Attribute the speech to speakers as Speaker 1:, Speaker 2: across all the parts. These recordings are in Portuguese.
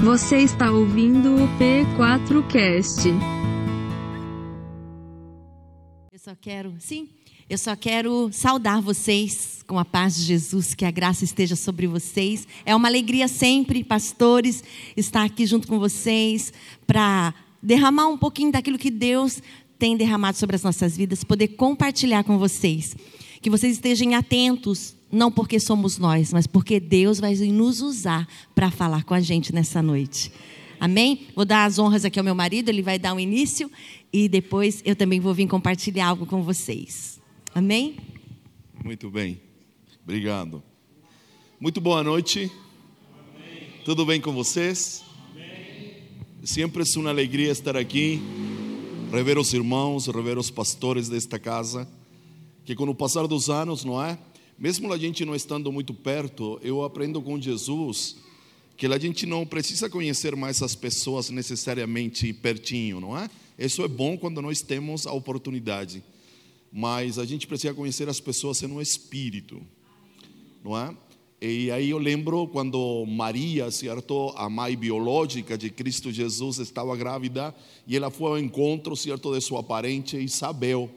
Speaker 1: Você está ouvindo o P4Cast.
Speaker 2: Eu só quero, sim, eu só quero saudar vocês com a paz de Jesus, que a graça esteja sobre vocês. É uma alegria sempre, pastores, estar aqui junto com vocês para derramar um pouquinho daquilo que Deus tem derramado sobre as nossas vidas, poder compartilhar com vocês. Que vocês estejam atentos, não porque somos nós, mas porque Deus vai nos usar para falar com a gente nessa noite. Amém? Vou dar as honras aqui ao meu marido, ele vai dar um início e depois eu também vou vir compartilhar algo com vocês. Amém?
Speaker 3: Muito bem. Obrigado. Muito boa noite. Amém. Tudo bem com vocês? Amém. Sempre é uma alegria estar aqui, rever os irmãos, rever os pastores desta casa, que com o passar dos anos, não é? Mesmo a gente não estando muito perto, eu aprendo com Jesus que a gente não precisa conhecer mais as pessoas necessariamente pertinho, não é? Isso é bom quando nós temos a oportunidade, mas a gente precisa conhecer as pessoas no espírito, não é? E aí eu lembro quando Maria, certo, a mãe biológica de Cristo Jesus, estava grávida e ela foi ao encontro, certo, de sua parente Isabel.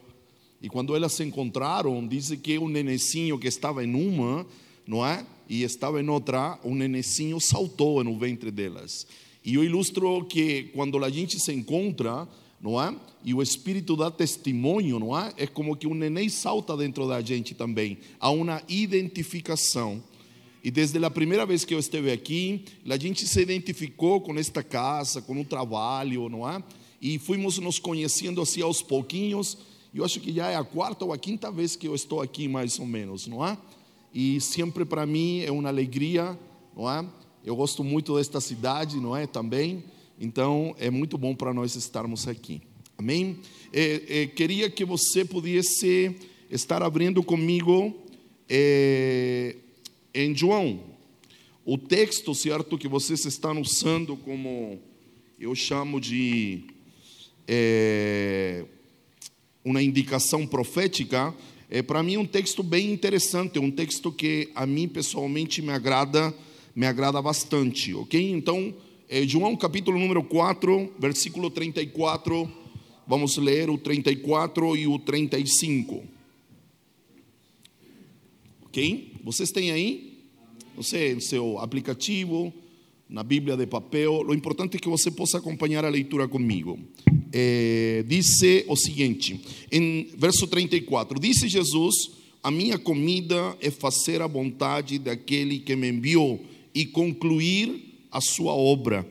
Speaker 3: E quando elas se encontraram, diz que um nenecinho que estava em uma, não é? E estava em outra, um nenecinho saltou no ventre delas. E eu ilustro que quando a gente se encontra, não é? E o Espírito dá testemunho, não é? É como que um neném salta dentro da gente também. Há uma identificação. E desde a primeira vez que eu estive aqui, a gente se identificou com esta casa, com o trabalho, não é? E fomos nos conhecendo assim aos pouquinhos eu acho que já é a quarta ou a quinta vez que eu estou aqui, mais ou menos, não é? E sempre para mim é uma alegria, não é? Eu gosto muito desta cidade, não é? Também. Então é muito bom para nós estarmos aqui. Amém? É, é, queria que você pudesse estar abrindo comigo é, em João. O texto, certo, que vocês estão usando como eu chamo de. É, uma indicação profética, é para mim um texto bem interessante, um texto que a mim pessoalmente me agrada, me agrada bastante, ok? Então, é João capítulo número 4, versículo 34, vamos ler o 34 e o 35. Ok? Vocês têm aí? Você, seu aplicativo, na Bíblia de papel. O importante é que você possa acompanhar a leitura comigo. É, diz o seguinte, em verso 34: Disse Jesus: A minha comida é fazer a vontade daquele que me enviou e concluir a sua obra.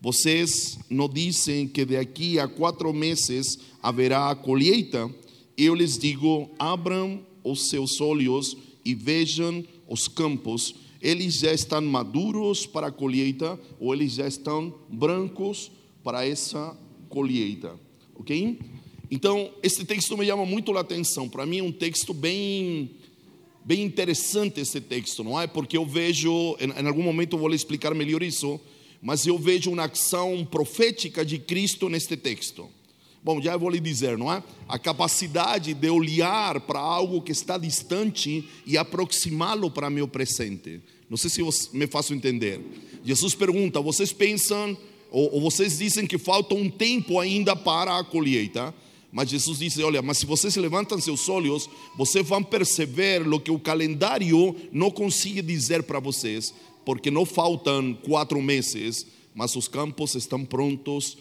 Speaker 3: Vocês não dizem que daqui a quatro meses haverá a colheita? Eu lhes digo: abram os seus olhos e vejam os campos eles já estão maduros para a colheita ou eles já estão brancos para essa colheita, ok? Então, esse texto me chama muito a atenção. Para mim é um texto bem, bem interessante esse texto, não é? Porque eu vejo, em, em algum momento eu vou lhe explicar melhor isso, mas eu vejo uma ação profética de Cristo neste texto. Bom, já vou lhe dizer, não é? A capacidade de olhar para algo que está distante e aproximá-lo para meu presente. Não sei se me faço entender. Jesus pergunta: vocês pensam, ou, ou vocês dizem que falta um tempo ainda para a colheita? Mas Jesus disse: Olha, mas se vocês levantam seus olhos, vocês vão perceber o que o calendário não consegue dizer para vocês, porque não faltam quatro meses, mas os campos estão prontos,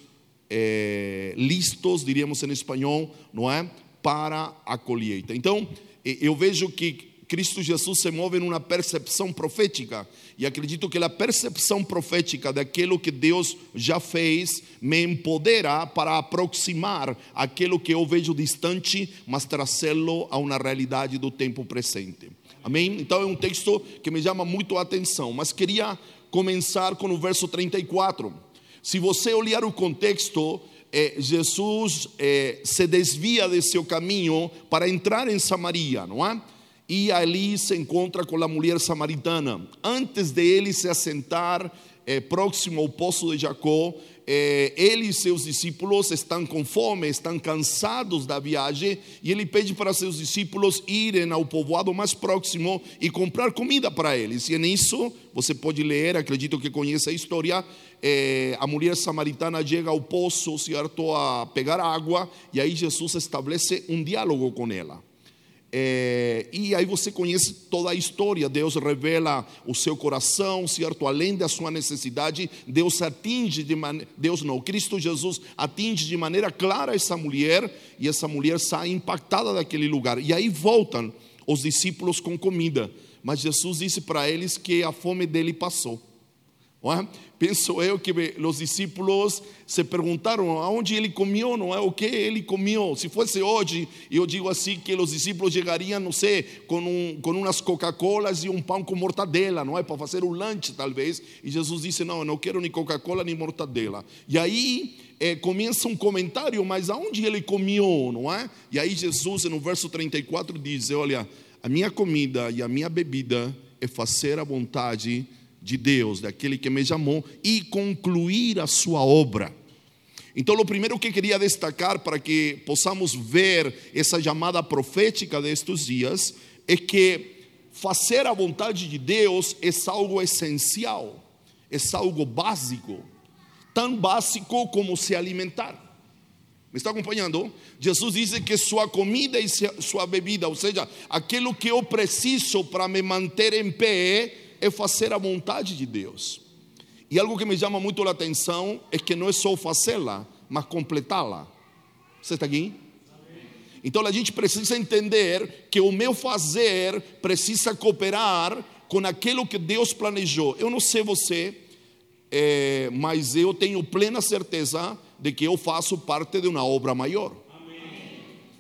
Speaker 3: é, listos, diríamos em espanhol, não é? Para a colheita. Então, eu vejo que Cristo Jesus se move numa percepção profética. E acredito que a percepção profética daquilo que Deus já fez me empodera para aproximar aquilo que eu vejo distante, mas trazê-lo a uma realidade do tempo presente. Amém? Então é um texto que me chama muito a atenção, mas queria começar com o verso 34. Se você olhar o contexto, eh, Jesus eh, se desvia de seu caminho para entrar em Samaria, não é? e ali se encontra com a mulher samaritana. Antes de ele se assentar é, próximo ao poço de Jacó, é, ele e seus discípulos estão com fome, estão cansados da viagem, e ele pede para seus discípulos irem ao povoado mais próximo e comprar comida para eles. E nisso, você pode ler, acredito que conhece a história, é, a mulher samaritana chega ao poço, certo, a pegar água, e aí Jesus estabelece um diálogo com ela. É, e aí você conhece toda a história. Deus revela o seu coração, certo? Além da sua necessidade, Deus atinge de maneira, Deus não, Cristo Jesus atinge de maneira clara essa mulher e essa mulher sai impactada daquele lugar. E aí voltam os discípulos com comida, mas Jesus disse para eles que a fome dele passou. É? Penso eu que os discípulos se perguntaram aonde ele comeu, não é? O que ele comeu? Se fosse hoje, eu digo assim que os discípulos chegariam, não sei, com, um, com umas Coca-Colas e um pão com mortadela, não é? Para fazer um lanche, talvez. E Jesus disse: Não, eu não quero nem Coca-Cola nem mortadela. E aí é, começa um comentário, mas aonde ele comeu, não é? E aí Jesus, no verso 34, diz: Olha, a minha comida e a minha bebida é fazer a vontade de Deus, daquele que me chamou, e concluir a sua obra. Então, o primeiro que queria destacar para que possamos ver essa chamada profética destes dias é que fazer a vontade de Deus é algo essencial, é algo básico, tão básico como se alimentar. Me está acompanhando? Jesus diz que sua comida e sua bebida, ou seja, aquilo que eu preciso para me manter em pé, é fazer a vontade de Deus. E algo que me chama muito a atenção é que não é só fazê-la, mas completá-la. Você está aqui? Então a gente precisa entender que o meu fazer precisa cooperar com aquilo que Deus planejou. Eu não sei você, é, mas eu tenho plena certeza de que eu faço parte de uma obra maior.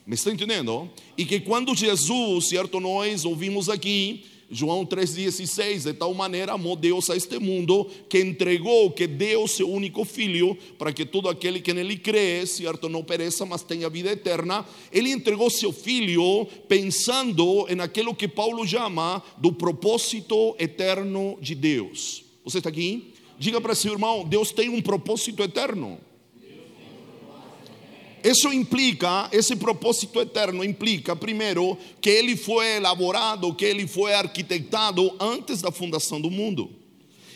Speaker 3: Me está entendendo? E que quando Jesus, certo, nós ouvimos aqui João 3,16, de tal maneira amou Deus a este mundo que entregou, que deu seu único filho, para que todo aquele que nele crê, certo, não pereça, mas tenha vida eterna. Ele entregou seu filho pensando em aquilo que Paulo chama do propósito eterno de Deus. Você está aqui? Diga para seu irmão: Deus tem um propósito eterno. Isso implica, esse propósito eterno implica, primeiro, que ele foi elaborado, que ele foi arquitetado antes da fundação do mundo.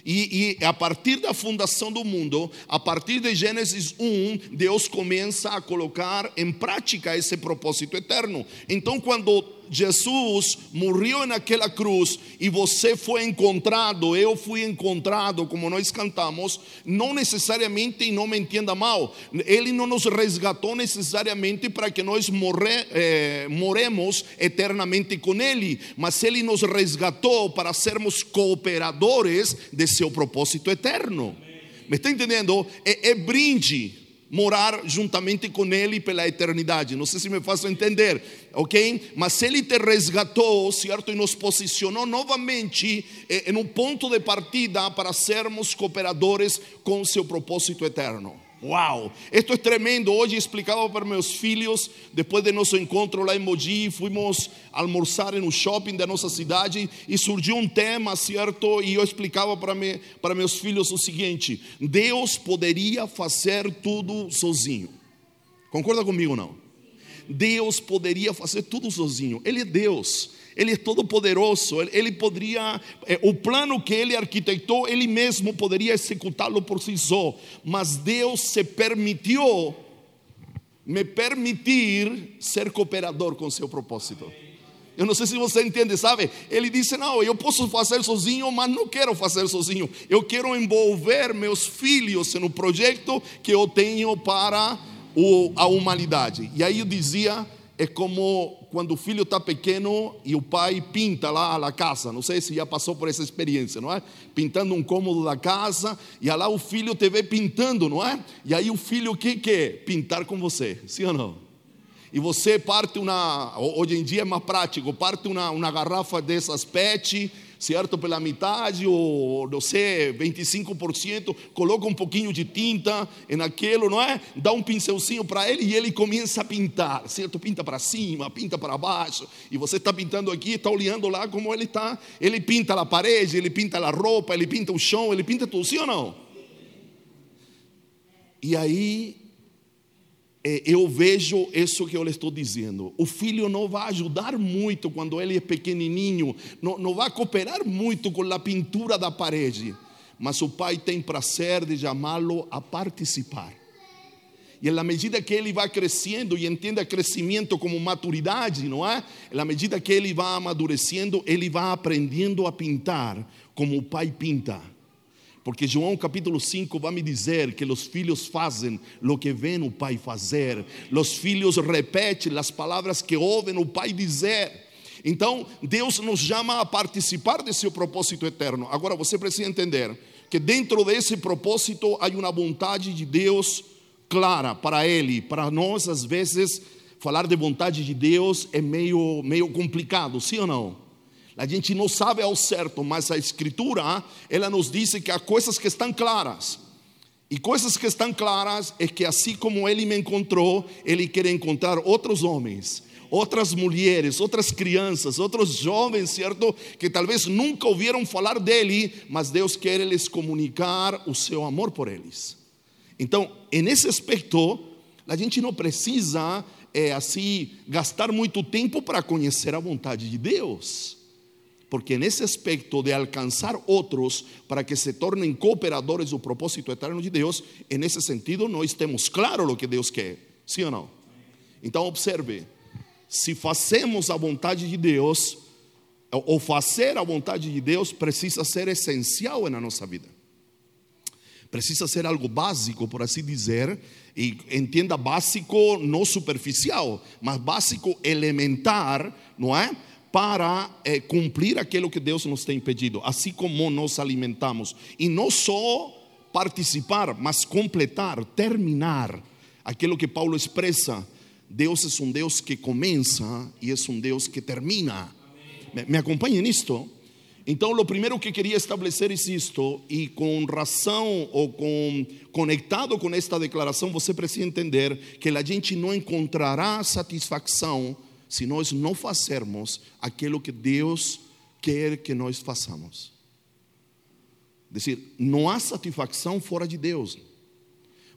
Speaker 3: E, e, a partir da fundação do mundo, a partir de Gênesis 1, Deus começa a colocar em prática esse propósito eterno. Então, quando Jesus morreu naquela cruz e você foi encontrado, eu fui encontrado, como nós cantamos, não necessariamente, e não me entenda mal, Ele não nos resgatou necessariamente para que nós morre, eh, moremos eternamente com Ele, mas Ele nos resgatou para sermos cooperadores de seu propósito eterno. Me está entendendo? É, é brinde morar juntamente com Ele pela eternidade. Não sei se me faço entender, ok? Mas Ele te resgatou, certo? E nos posicionou novamente em um ponto de partida para sermos cooperadores com o seu propósito eterno. Uau, esto é tremendo. Hoje explicava para meus filhos, depois de nosso encontro lá em Mogi, fomos almoçar no shopping da nossa cidade e surgiu um tema, certo? E eu explicava para, me, para meus filhos o seguinte: Deus poderia fazer tudo sozinho. Concorda comigo não? Deus poderia fazer tudo sozinho. Ele é Deus. Ele é todo poderoso, ele poderia, eh, o plano que ele arquitetou, ele mesmo poderia executá-lo por si só, mas Deus se permitiu, me permitir ser cooperador com seu propósito. Eu não sei se você entende, sabe? Ele disse: Não, eu posso fazer sozinho, mas não quero fazer sozinho. Eu quero envolver meus filhos no projeto que eu tenho para a humanidade. E aí eu dizia: é como quando o filho está pequeno e o pai pinta lá a casa. Não sei se já passou por essa experiência, não é? Pintando um cômodo da casa e lá o filho te vê pintando, não é? E aí o filho o que quer? Pintar com você, sim ou não? E você parte uma, hoje em dia é mais prático, parte uma, uma garrafa dessas PET, certo? Pela metade, ou não sei, 25%, coloca um pouquinho de tinta naquilo, não é? Dá um pincelzinho para ele e ele começa a pintar, certo? Pinta para cima, pinta para baixo, e você está pintando aqui, está olhando lá como ele está. Ele pinta a parede, ele pinta a roupa, ele pinta o chão, ele pinta tudo, sim ou não? E aí eu vejo isso que eu lhe estou dizendo. O filho não vai ajudar muito quando ele é pequenininho, não, não vai cooperar muito com a pintura da parede, mas o pai tem prazer de chamá-lo a participar. E na medida que ele vai crescendo e entenda crescimento como maturidade, não é? Na medida que ele vai amadurecendo, ele vai aprendendo a pintar como o pai pinta. Porque João capítulo 5 vai me dizer que os filhos fazem o que vêem o pai fazer. Os filhos repetem as palavras que ouvem o pai dizer. Então, Deus nos chama a participar desse propósito eterno. Agora, você precisa entender que dentro desse propósito há uma vontade de Deus clara para Ele. Para nós, às vezes, falar de vontade de Deus é meio, meio complicado, sim ou não? A gente não sabe ao certo, mas a Escritura, ela nos diz que há coisas que estão claras. E coisas que estão claras é que assim como ele me encontrou, ele quer encontrar outros homens, outras mulheres, outras crianças, outros jovens, certo? Que talvez nunca ouviram falar dele, mas Deus quer lhes comunicar o seu amor por eles. Então, nesse aspecto, a gente não precisa é, assim gastar muito tempo para conhecer a vontade de Deus. Porque nesse aspecto de alcançar outros para que se tornem cooperadores do propósito eterno de Deus, nesse sentido nós temos claro o que Deus quer, sim ou não? Então observe, se fazemos a vontade de Deus, ou fazer a vontade de Deus precisa ser essencial na nossa vida. Precisa ser algo básico, por assim dizer, e entenda básico não superficial, mas básico elementar, não é? Para é, cumprir aquilo que Deus nos tem pedido, assim como nos alimentamos. E não só participar, mas completar, terminar aquilo que Paulo expressa. Deus é um Deus que começa e é um Deus que termina. Me, me acompanha nisto? Então, o primeiro que queria estabelecer é isto, e com razão ou com, conectado com esta declaração, você precisa entender que a gente não encontrará satisfação se nós não fazermos aquilo que Deus quer que nós façamos. Dizer, não há satisfação fora de Deus.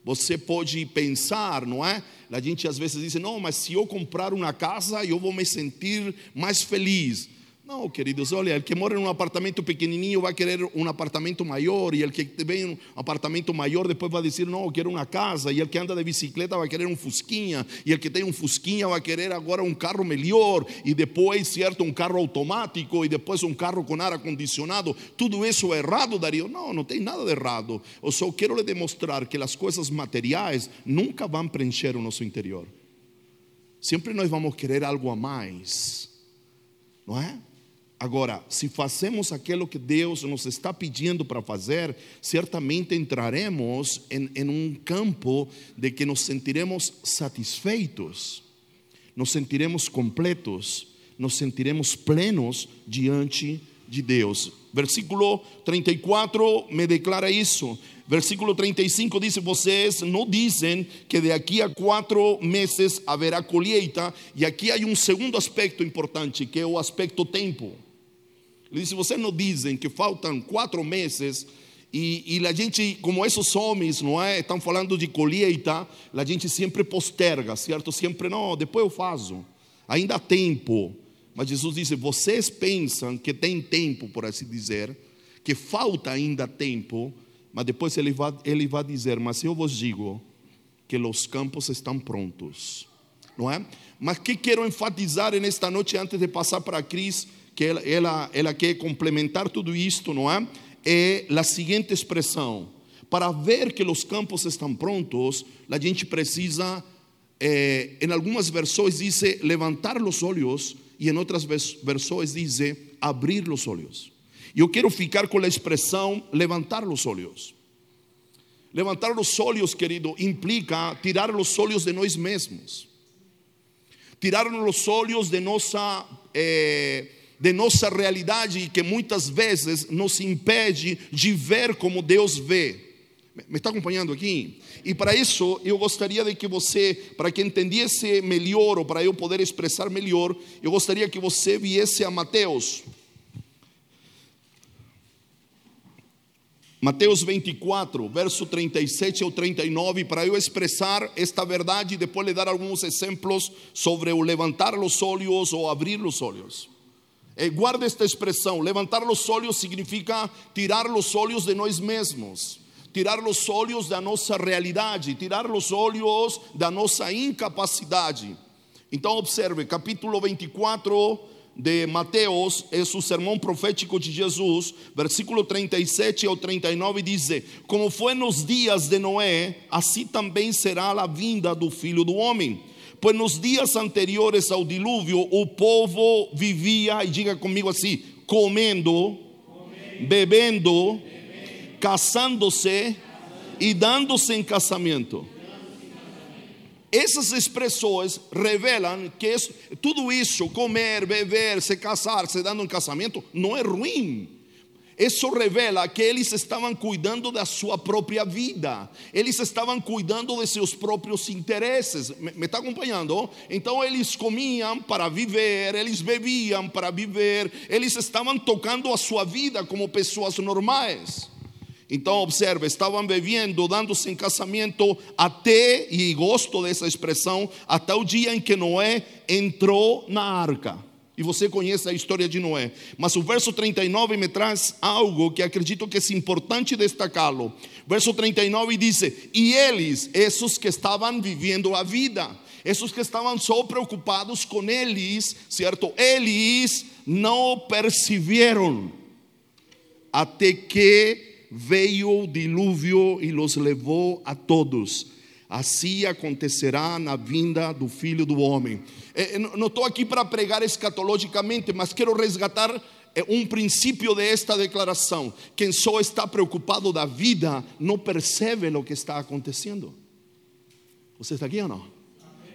Speaker 3: Você pode pensar, não é? A gente às vezes diz, não, mas se eu comprar uma casa, eu vou me sentir mais feliz. Não, queridos, olha, o que mora em um apartamento pequenininho vai querer um apartamento maior, e o que vem em um apartamento maior depois vai dizer, não, eu quero uma casa, e o que anda de bicicleta vai querer um fusquinha, e o que tem um fusquinha vai querer agora um carro melhor, e depois, certo, um carro automático, e depois um carro com ar acondicionado. Tudo isso é errado, Dario? Não, não tem nada de errado. Eu só quero lhe demonstrar que as coisas materiais nunca vão preencher o nosso interior. Sempre nós vamos querer algo a mais, não é? Agora, se fazemos aquilo que Deus nos está pedindo para fazer, certamente entraremos em, em, um campo de que nos sentiremos satisfeitos, nos sentiremos completos, nos sentiremos plenos diante de Deus. Versículo 34 me declara isso. Versículo 35 diz: Vocês não dizem que de aqui a quatro meses haverá colheita. E aqui há um segundo aspecto importante, que é o aspecto tempo. Ele disse: Vocês não dizem que faltam quatro meses e, e, a gente, como esses homens, não é? Estão falando de colheita, a gente sempre posterga, certo? Sempre, não, depois eu faço. Ainda há tempo. Mas Jesus disse: Vocês pensam que tem tempo, por assim dizer, que falta ainda tempo, mas depois ele vai, ele vai dizer: Mas eu vos digo que os campos estão prontos, não é? Mas que quero enfatizar nesta noite, antes de passar para a Cris, que ela, ela, ela quer complementar tudo isto, não é? É a seguinte expressão: para ver que os campos estão prontos, a gente precisa, eh, em algumas versões diz levantar os olhos, e em outras versões diz abrir os olhos. E eu quero ficar com a expressão levantar os olhos. Levantar os olhos, querido, implica tirar os olhos de nós mesmos, tirar os olhos de nossa. Eh, de nossa realidade e que muitas vezes nos impede de ver como Deus vê. Me está acompanhando aqui? E para isso eu gostaria de que você, para que entendesse melhor, ou para eu poder expressar melhor, eu gostaria que você viesse a Mateus. Mateus 24, verso 37 ao 39, para eu expressar esta verdade e depois lhe dar alguns exemplos sobre o levantar os olhos ou abrir os olhos. Eh, guarda esta expressão: levantar os olhos significa tirar os olhos de nós mesmos, tirar os olhos da nossa realidade, tirar os olhos da nossa incapacidade. Então, observe, capítulo 24, de Mateus é o sermão profético de Jesus, versículo 37 ao 39 diz: Como foi nos dias de Noé, assim também será a vinda do filho do homem. Pois nos dias anteriores ao dilúvio, o povo vivia, e diga comigo assim: comendo, bebendo, casando-se e dando-se em casamento. Essas expressões revelam que tudo isso, comer, beber, se casar, se dando um casamento, não é ruim. Isso revela que eles estavam cuidando da sua própria vida, eles estavam cuidando de seus próprios interesses. Me está acompanhando? Então eles comiam para viver, eles bebiam para viver, eles estavam tocando a sua vida como pessoas normais. Então, observe, estavam bebendo, dando-se em casamento até, e gosto dessa expressão, até o dia em que Noé entrou na arca. E você conhece a história de Noé. Mas o verso 39 me traz algo que acredito que é importante destacá-lo. Verso 39 diz: E eles, esses que estavam vivendo a vida, esses que estavam só preocupados com eles, certo? Eles não perceberam até que veio o dilúvio e los levou a todos. Assim acontecerá na vinda do Filho do Homem. Eh, não estou aqui para pregar escatologicamente, mas quero resgatar eh, um princípio desta declaração. Quem só está preocupado da vida não percebe o que está acontecendo. Você está aqui ou não?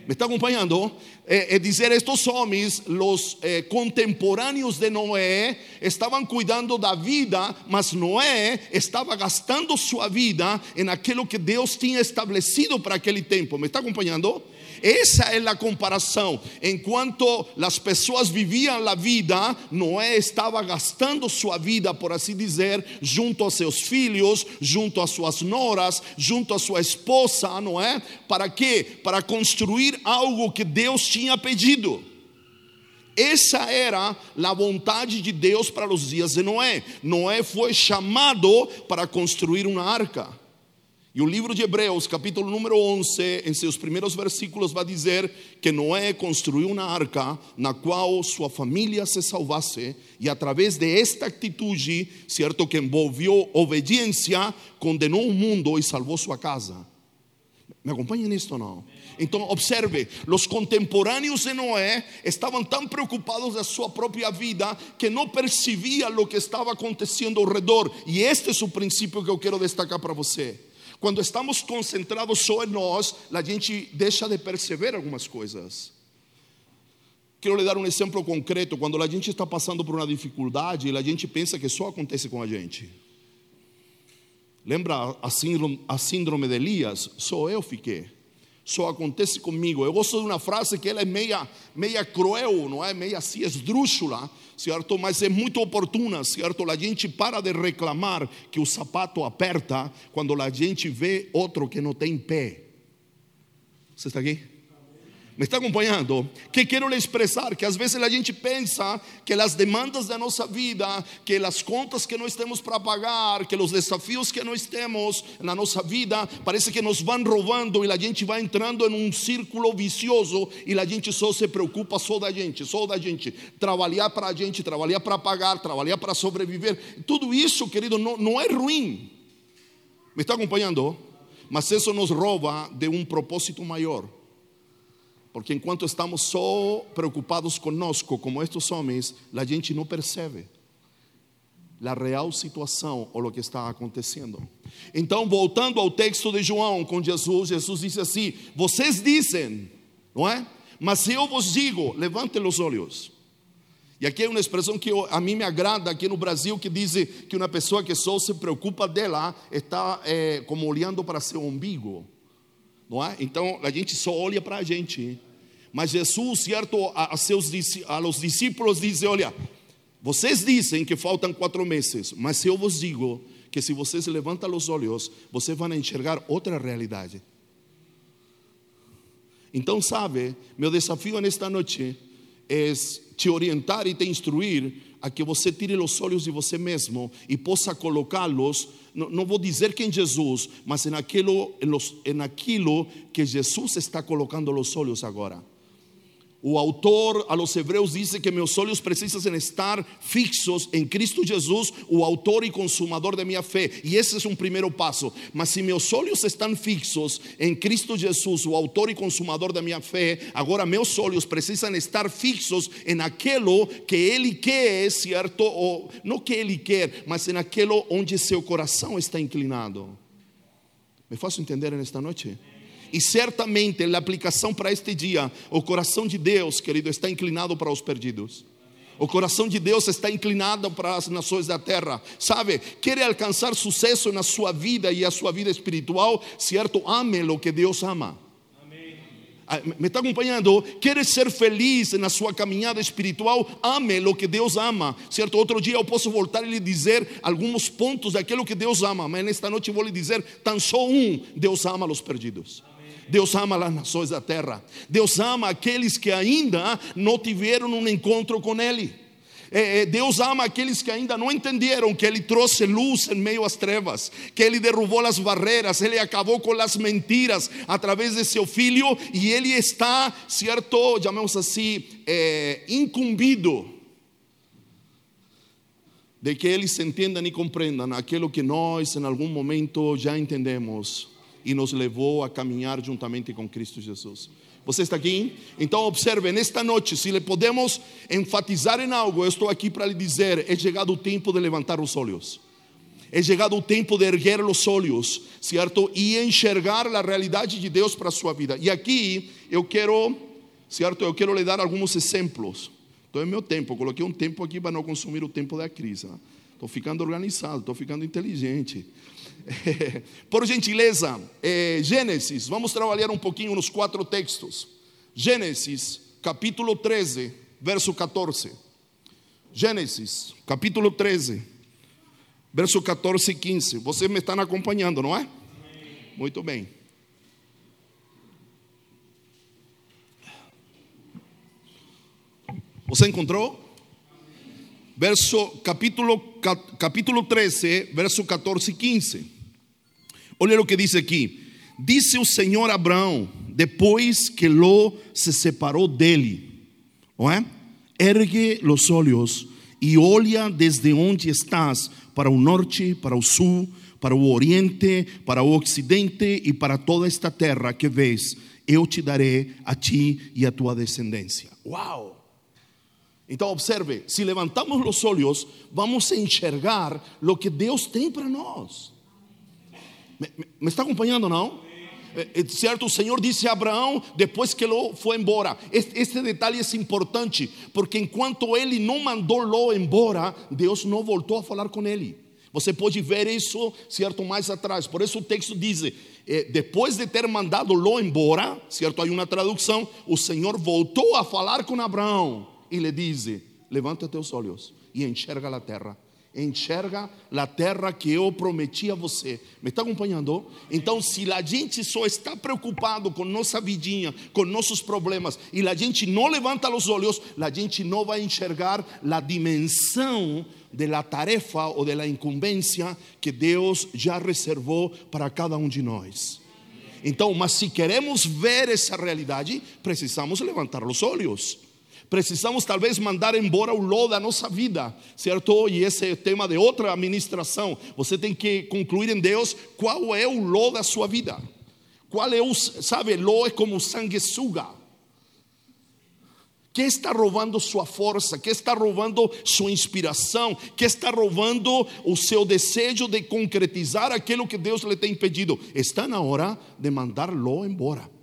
Speaker 3: ¿Me está acompanhando? É, é dizer, estes homens, os eh, contemporâneos de Noé, estavam cuidando da vida, mas Noé estava gastando sua vida em aquilo que Deus tinha estabelecido para aquele tempo. ¿Me está acompanhando? Essa é a comparação. Enquanto as pessoas viviam a vida, Noé estava gastando sua vida, por assim dizer, junto a seus filhos, junto a suas noras, junto a sua esposa, não é? Para quê? Para construir algo que Deus tinha pedido. Essa era a vontade de Deus para os dias de Noé. Noé foi chamado para construir uma arca. E o livro de Hebreus, capítulo número 11, em seus primeiros versículos, vai dizer que Noé construiu uma arca na qual sua família se salvasse, e através de esta atitude, certo, que envolveu obediência, condenou o mundo e salvou sua casa. Me acompanham nisto não? Então, observe: os contemporâneos de Noé estavam tão preocupados da sua própria vida que não percebiam o que estava acontecendo ao redor. E este é o princípio que eu quero destacar para você. Quando estamos concentrados só em nós, a gente deixa de perceber algumas coisas. Quero lhe dar um exemplo concreto. Quando a gente está passando por uma dificuldade, a gente pensa que só acontece com a gente. Lembra a síndrome, a síndrome de Elias? Só eu fiquei só acontece comigo. Eu gosto de uma frase que ela é meia, meia cruel, não é? Meia assim esdrúxula, certo? Mas é muito oportuna, certo? A gente para de reclamar que o sapato aperta quando a gente vê outro que não tem pé. Você está aqui? ¿Me está acompanhando? Que quero lhe expressar que às vezes a gente pensa que as demandas da nossa vida, que as contas que nós temos para pagar, que os desafios que nós temos na nossa vida, parece que nos vão roubando e a gente vai entrando em um círculo vicioso e a gente só se preocupa só da gente, só da gente. Trabalhar para a gente, trabalhar para pagar, trabalhar para sobreviver. Tudo isso, querido, não, não é ruim. ¿Me está acompanhando? Mas isso nos rouba de um propósito maior. Porque enquanto estamos só preocupados conosco, como estes homens, a gente não percebe a real situação ou o que está acontecendo. Então, voltando ao texto de João com Jesus, Jesus disse assim: Vocês dizem, não é? Mas eu vos digo, levantem os olhos. E aqui é uma expressão que a mim me agrada aqui no Brasil, que diz que uma pessoa que só se preocupa dela está eh, como olhando para seu umbigo, não é? Então a gente só olha para a gente. Mas Jesus, certo, a, a seus, disci- a los discípulos diz: Olha, vocês dizem que faltam quatro meses, mas eu vos digo que se vocês levantam os olhos, vocês vão enxergar outra realidade. Então, sabe, meu desafio nesta noite é te orientar e te instruir a que você tire os olhos de você mesmo e possa colocá-los, não, não vou dizer que em Jesus, mas em aquilo, em, los, em aquilo que Jesus está colocando os olhos agora. O autor a los hebreus diz que meus olhos precisam estar fixos em Cristo Jesus, o autor e consumador de minha fé. E esse é um primeiro passo. Mas se meus olhos estão fixos em Cristo Jesus, o autor e consumador da minha fé, agora meus olhos precisam estar fixos em aquilo que Ele quer, certo? Ou, não que Ele quer, mas em aquilo onde seu coração está inclinado. Me faço entender nesta noite? E certamente na aplicação para este dia, o coração de Deus, querido, está inclinado para os perdidos. O coração de Deus está inclinado para as nações da terra. Sabe, quer alcançar sucesso na sua vida e a sua vida espiritual, certo? Ame o que Deus ama. Ah, Me está acompanhando? Quer ser feliz na sua caminhada espiritual? Ame o que Deus ama, certo? Outro dia eu posso voltar e lhe dizer alguns pontos daquilo que Deus ama, mas nesta noite vou lhe dizer tão só um: Deus ama os perdidos. Deus ama as nações da terra. Deus ama aqueles que ainda não tiveram um encontro com Ele. É, é, Deus ama aqueles que ainda não entenderam que Ele trouxe luz em meio às trevas, que Ele derrubou as barreiras, Ele acabou com as mentiras através de seu Filho e Ele está, certo, chamamos assim, é, incumbido de que eles entendam e compreendam aquilo que nós em algum momento já entendemos e nos levou a caminhar juntamente com Cristo Jesus. Você está aqui? Então observe, nesta noite, se lhe podemos enfatizar em algo, eu estou aqui para lhe dizer: é chegado o tempo de levantar os olhos. É chegado o tempo de erguer os olhos, certo? E enxergar a realidade de Deus para a sua vida. E aqui eu quero, certo? Eu quero lhe dar alguns exemplos. Então é meu tempo, coloquei um tempo aqui para não consumir o tempo da crise. Estou ficando organizado, estou ficando inteligente. Por gentileza, eh, Gênesis, vamos trabalhar um pouquinho nos quatro textos. Gênesis, capítulo 13, verso 14. Gênesis, capítulo 13, verso 14 e 15. Vocês me estão acompanhando, não é? Muito bem. Você encontrou? Verso, capítulo, cap- capítulo 13, verso 14 e 15. Olha o que diz aqui. Disse o Senhor Abraão, depois que Ló se separou dele, não é? Ergue os olhos e olha desde onde estás para o norte, para o sul, para o oriente, para o ocidente e para toda esta terra que vês. Eu te darei a ti e a tua descendência. Uau! Então observe, se levantamos os olhos, vamos enxergar o que Deus tem para nós. Me, está acompanhando, não? É, é certo, o Senhor disse a Abraão depois que Ló foi embora. Este, este detalhe é importante, porque enquanto ele não mandou Ló embora, Deus não voltou a falar com ele. Você pode ver isso, certo, mais atrás. Por isso o texto diz: eh, depois de ter mandado Ló embora, certo, há uma tradução, o Senhor voltou a falar com Abraão e lhe diz: levanta teus olhos e enxerga a terra enxerga a terra que eu prometi a você. Me está acompanhando? Então, se a gente só está preocupado com nossa vidinha, com nossos problemas, e a gente não levanta os olhos, a gente não vai enxergar a dimensão da tarefa ou da incumbência que Deus já reservou para cada um de nós. Então, mas se queremos ver essa realidade, precisamos levantar os olhos. Precisamos talvez mandar embora o Ló da nossa vida, certo? E esse é tema de outra administração. Você tem que concluir em Deus qual é o Ló da sua vida. Qual é o, sabe, Ló é como sanguessuga. Que está roubando sua força, que está roubando sua inspiração, que está roubando o seu desejo de concretizar aquilo que Deus lhe tem pedido. Está na hora de mandar Ló embora.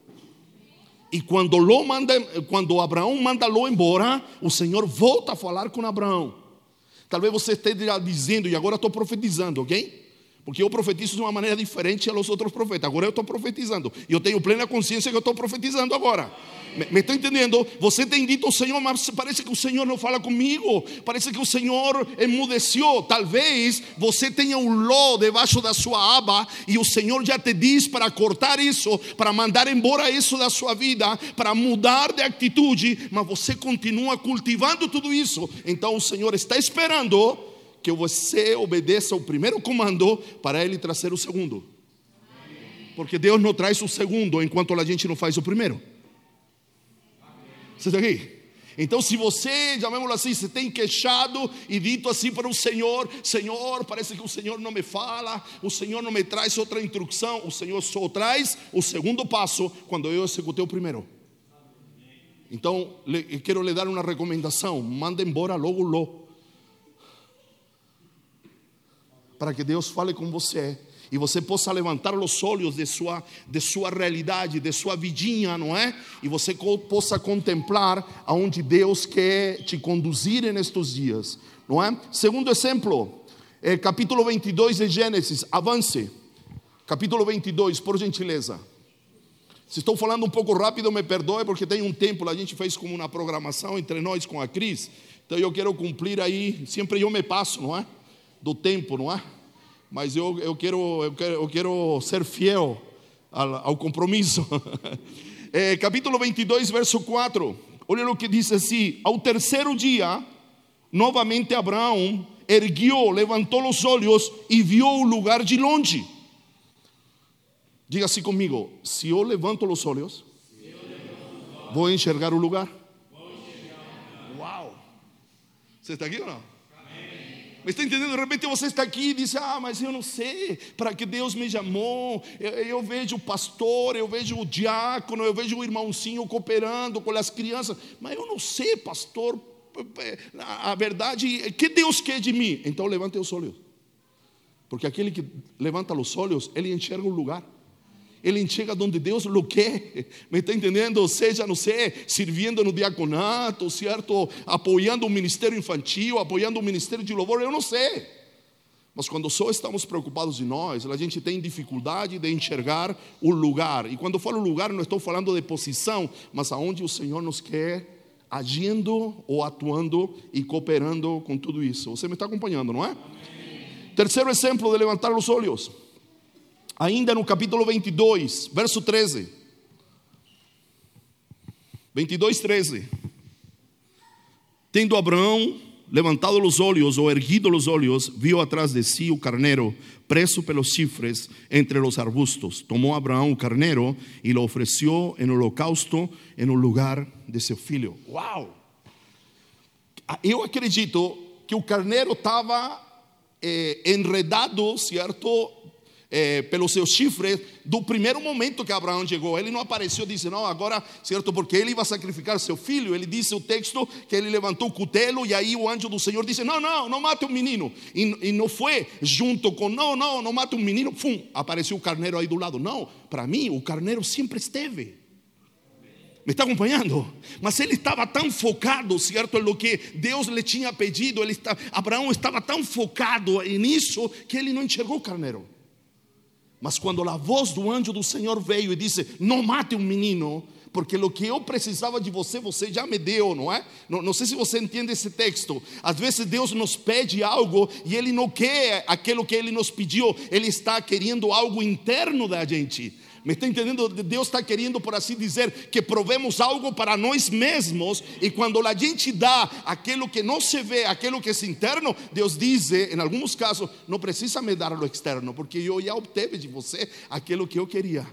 Speaker 3: E quando, manda, quando Abraão manda Ló embora, o Senhor volta a falar com Abraão. Talvez você esteja dizendo, e agora estou profetizando, ok? Porque eu profetizo de uma maneira diferente aos outros profetas. Agora eu estou profetizando. E eu tenho plena consciência que eu estou profetizando agora. Me, me está entendendo? Você tem dito, Senhor, mas parece que o Senhor não fala comigo. Parece que o Senhor emudeceu. Talvez você tenha um ló debaixo da sua aba e o Senhor já te diz para cortar isso, para mandar embora isso da sua vida, para mudar de atitude, mas você continua cultivando tudo isso. Então o Senhor está esperando que você obedeça o primeiro comando para ele trazer o segundo. Porque Deus não traz o segundo enquanto a gente não faz o primeiro. Você está aqui? Então, se você, chamémoslo assim, se tem queixado e dito assim para o Senhor: Senhor, parece que o Senhor não me fala, o Senhor não me traz outra instrução, o Senhor só traz o segundo passo quando eu executei o primeiro. Então, quero lhe dar uma recomendação: manda embora logo, logo. Para que Deus fale com você e você possa levantar os olhos de sua, de sua realidade, de sua vidinha, não é? E você possa contemplar aonde Deus quer te conduzir nestes dias, não é? Segundo exemplo, é, capítulo 22 de Gênesis, avance. Capítulo 22, por gentileza. Se estou falando um pouco rápido, me perdoe, porque tem um tempo, a gente fez como uma programação entre nós com a Cris. Então eu quero cumprir aí, sempre eu me passo, não é? Do tempo, não é? mas eu, eu, quero, eu, quero, eu quero ser fiel ao, ao compromisso. é, capítulo 22, verso 4. Olha o que diz assim: Ao terceiro dia, novamente Abraão erguiu, levantou os olhos e viu o lugar de longe. Diga assim comigo: se eu levanto os olhos, vou enxergar o lugar. Uau! Você está aqui ou não? Mas está entendendo? De repente você está aqui e diz: Ah, mas eu não sei para que Deus me chamou. Eu, eu, vejo o pastor, eu vejo o diácono, eu vejo o irmãozinho cooperando com as crianças. Mas eu não sei, pastor. A verdade, que Deus quer de mim? Então levante os olhos. Porque aquele que levanta os olhos, ele enxerga o lugar ele chega onde Deus o quer, me está entendendo? Seja, não sei, servindo no diaconato, certo? Apoiando o ministério infantil, apoiando o ministério de louvor, eu não sei. Mas quando só estamos preocupados em nós, a gente tem dificuldade de enxergar o lugar. E quando falo lugar, não estou falando de posição, mas aonde o Senhor nos quer agindo ou atuando e cooperando com tudo isso. Você me está acompanhando, não é? Amém. Terceiro exemplo de levantar os olhos ainda no capítulo 22, verso 13. 22, 13. Tendo Abraão levantado os olhos ou erguido os olhos, viu atrás de si o carneiro preso pelos chifres entre os arbustos. Tomou Abraão o carneiro e lo ofereceu em holocausto em um lugar de seu filho. Uau! Eu acredito que o carneiro estava eh, enredado, certo, é, pelos seus chifres do primeiro momento que Abraão chegou. Ele não apareceu disse, não, agora, certo, porque ele ia sacrificar seu filho. Ele disse o texto que ele levantou o cutelo e aí o anjo do Senhor disse, não, não, não mate o menino. E, e não foi junto com, não, não, não mate o menino. Fum, apareceu o carneiro aí do lado. Não, para mim o carneiro sempre esteve. Me está acompanhando? Mas ele estava tão focado, certo, no que Deus lhe tinha pedido. Ele está, Abraão estava tão focado nisso que ele não enxergou o carneiro. Mas quando a voz do anjo do Senhor veio e disse: Não mate um menino, porque o que eu precisava de você, você já me deu, não é? Não, não, sei se você entende esse texto. Às vezes Deus nos pede algo e Ele não quer aquilo que Ele nos pediu, Ele está querendo algo interno da gente. Me está entendendo? Deus está querendo, por assim dizer, que provemos algo para nós mesmos. E quando a gente dá aquilo que não se vê, aquilo que é interno, Deus diz, em alguns casos, não precisa me dar o externo, porque eu já obteve de você aquilo que eu queria.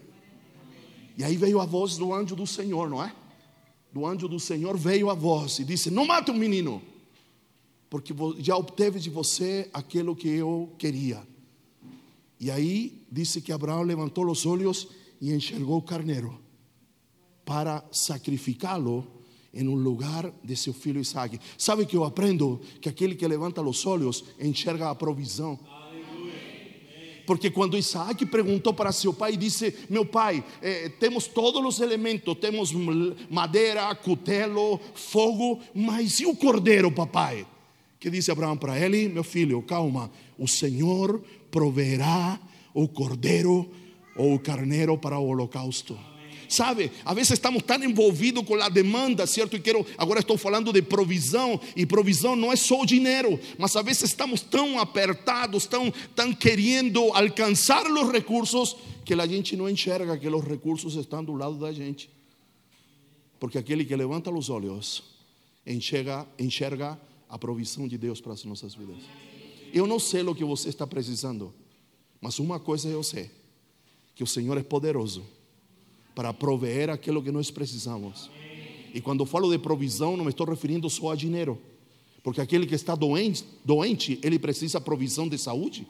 Speaker 3: E aí veio a voz do anjo do Senhor, não é? Do anjo do Senhor veio a voz e disse: Não mate o um menino, porque já obteve de você aquilo que eu queria. E aí disse que Abraão levantou os olhos e enxergou o carneiro para sacrificá-lo em um lugar de seu filho Isaac. Sabe que eu aprendo que aquele que levanta os olhos enxerga a provisão. porque quando Isaac perguntou para seu pai, disse: Meu pai, eh, temos todos os elementos, temos madeira, cutelo, fogo, mas e o cordeiro, papai? Que disse Abraão para ele: Meu filho, calma, o Senhor proverá o cordeiro o carneiro para o holocausto. Sabe, às vezes estamos tão envolvidos com a demanda, certo? E quero, agora estou falando de provisão, e provisão não é só o dinheiro, mas às vezes estamos tão apertados, tão, tão querendo alcançar os recursos, que a gente não enxerga que os recursos estão do lado da gente. Porque aquele que levanta os olhos enxerga, enxerga a provisão de Deus para as nossas vidas. Eu não sei o que você está precisando, mas uma coisa eu sei: que o Senhor é poderoso para proveer aquilo que nós precisamos. E quando falo de provisão, não me estou referindo só a dinheiro, porque aquele que está doente, doente ele precisa provisão de saúde.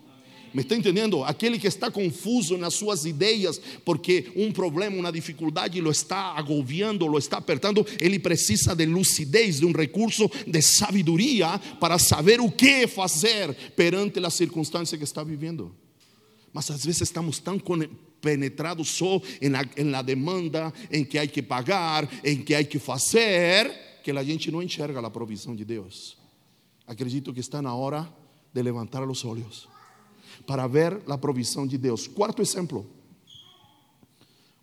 Speaker 3: Me está entendendo? Aquele que está confuso nas suas ideias, porque um problema, uma dificuldade lo está agobiando, lo está apertando, ele precisa de lucidez, de um recurso de sabedoria para saber o que fazer perante a circunstância que está vivendo. Mas às vezes estamos tão penetrados só la demanda, em que há que pagar, em que há que fazer, que a gente não enxerga a provisão de Deus. Acredito que está na hora de levantar os olhos para ver a provisão de Deus. Quarto exemplo.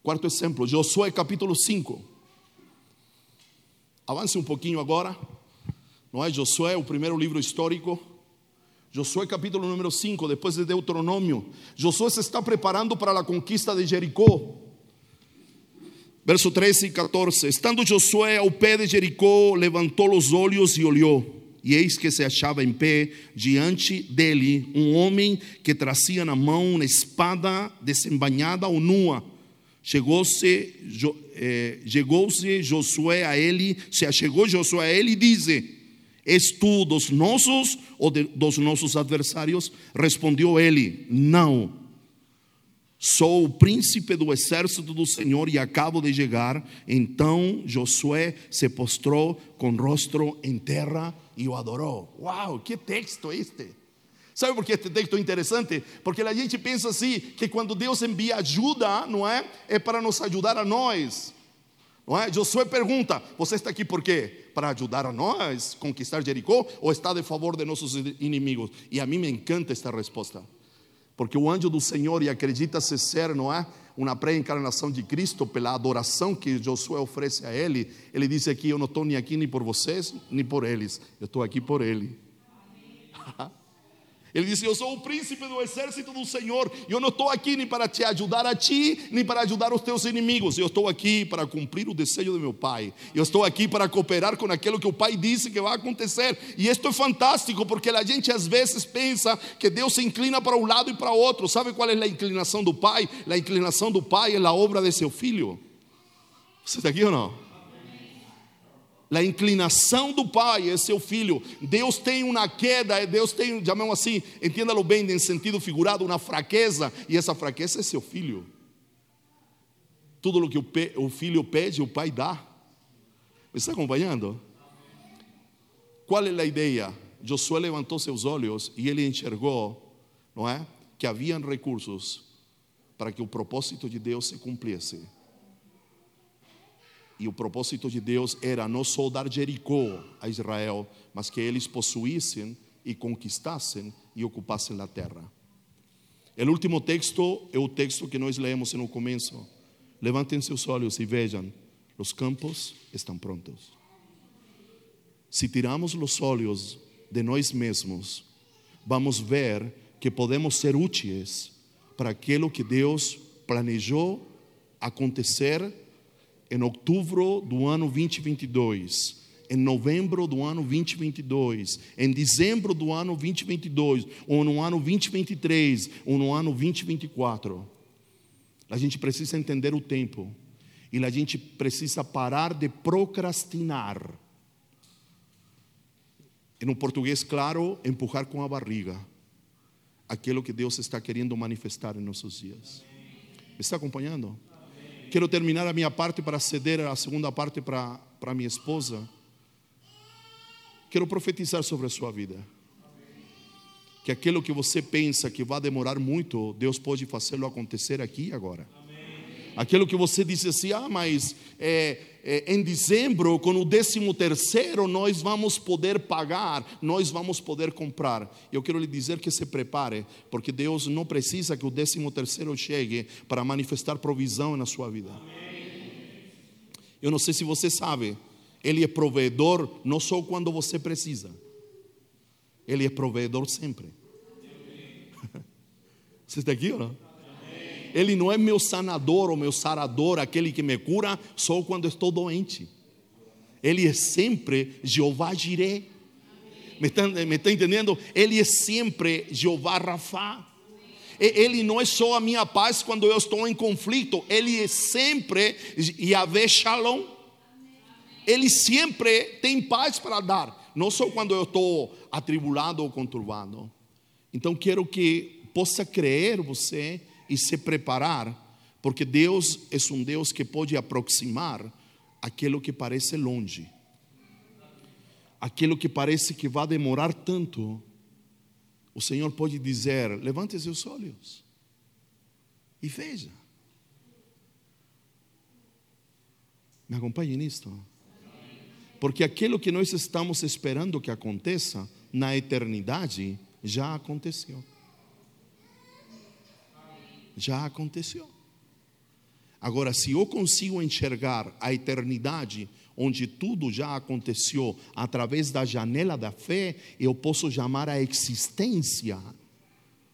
Speaker 3: Quarto exemplo, Josué capítulo 5. Avance um pouquinho agora. Não é Josué, o primeiro livro histórico. Josué capítulo número 5, depois de Deuteronômio. Josué se está preparando para a conquista de Jericó. Verso 13 e 14. Estando Josué ao pé de Jericó, levantou os olhos e olhou. E eis que se achava em pé diante dele um homem que trazia na mão uma espada desembanhada ou nua. Chegou-se eh, chegou Josué a ele, se achegou Josué a ele e disse: És tu dos nossos ou de, dos nossos adversários? Respondeu ele: Não. Sou o príncipe do exército do Senhor e acabo de chegar. Então Josué se postrou com o rosto em terra e o adorou. Uau, que texto este! Sabe por que este texto é interessante? Porque a gente pensa assim, que quando Deus envia ajuda, não é? É para nos ajudar a nós. Não é? Josué pergunta: Você está aqui por quê? Para ajudar a nós conquistar Jericó ou está de favor de nossos inimigos? E a mim me encanta esta resposta. Porque o anjo do Senhor, e acredita-se ser, não é? Uma pré-encarnação de Cristo, pela adoração que Josué oferece a ele, ele disse aqui: Eu não estou nem aqui nem por vocês, nem por eles, eu estou aqui por ele. Ele disse: Eu sou o príncipe do exército do Senhor. Eu não estou aqui nem para te ajudar a ti, nem para ajudar os teus inimigos. Eu estou aqui para cumprir o desejo do meu pai. Eu estou aqui para cooperar com aquilo que o pai disse que vai acontecer. E isto é fantástico, porque a gente às vezes pensa que Deus se inclina para um lado e para outro. Sabe qual é a inclinação do pai? A inclinação do pai é a obra de seu filho. Você está aqui ou não? A inclinação do pai é seu filho. Deus tem uma queda, Deus tem, chamamos assim, entenda-lo bem, em sentido figurado, uma fraqueza, e essa fraqueza é seu filho. Tudo o que o filho pede, o pai dá. Me está acompanhando? Qual é a ideia? Josué levantou seus olhos e ele enxergou, não é? Que haviam recursos para que o propósito de Deus se cumprisse. E o propósito de Deus era não só dar Jericó a Israel, mas que eles possuíssem e conquistassem e ocupassem a terra. O último texto é o texto que nós lemos no começo. Levantem seus olhos e vejam: os campos estão prontos. Se tiramos os olhos de nós mesmos, vamos ver que podemos ser úteis para aquilo que Deus planejou acontecer em outubro do ano 2022, em novembro do ano 2022, em dezembro do ano 2022, ou no ano 2023, ou no ano 2024. A gente precisa entender o tempo e a gente precisa parar de procrastinar. E no português, claro, empurrar com a barriga aquilo que Deus está querendo manifestar em nossos dias. Me está acompanhando? Quero terminar a minha parte para ceder a segunda parte para, para minha esposa. Quero profetizar sobre a sua vida. que aquilo que você pensa que vai demorar muito, Deus pode fazê-lo acontecer aqui e agora. Aquilo que você disse assim, ah, mas é, é, em dezembro, com o décimo terceiro, nós vamos poder pagar, nós vamos poder comprar. Eu quero lhe dizer que se prepare, porque Deus não precisa que o décimo terceiro chegue para manifestar provisão na sua vida. Eu não sei se você sabe, Ele é provedor não só quando você precisa, Ele é provedor sempre. Você está aqui ou não? Ele não é meu sanador ou meu sarador, aquele que me cura só quando estou doente. Ele é sempre Jeová Jireh. Me está, me está entendendo? Ele é sempre Jeová Rafá. Ele não é só a minha paz quando eu estou em conflito, ele é sempre Yahvé Shalom. Ele sempre tem paz para dar, não só quando eu estou atribulado ou conturbado. Então quero que possa crer você e se preparar, porque Deus é um Deus que pode aproximar aquilo que parece longe, aquilo que parece que vai demorar tanto. O Senhor pode dizer: levante seus olhos e veja. Me acompanhe nisto? Porque aquilo que nós estamos esperando que aconteça na eternidade já aconteceu já aconteceu. Agora, se eu consigo enxergar a eternidade, onde tudo já aconteceu, através da janela da fé, eu posso chamar a existência,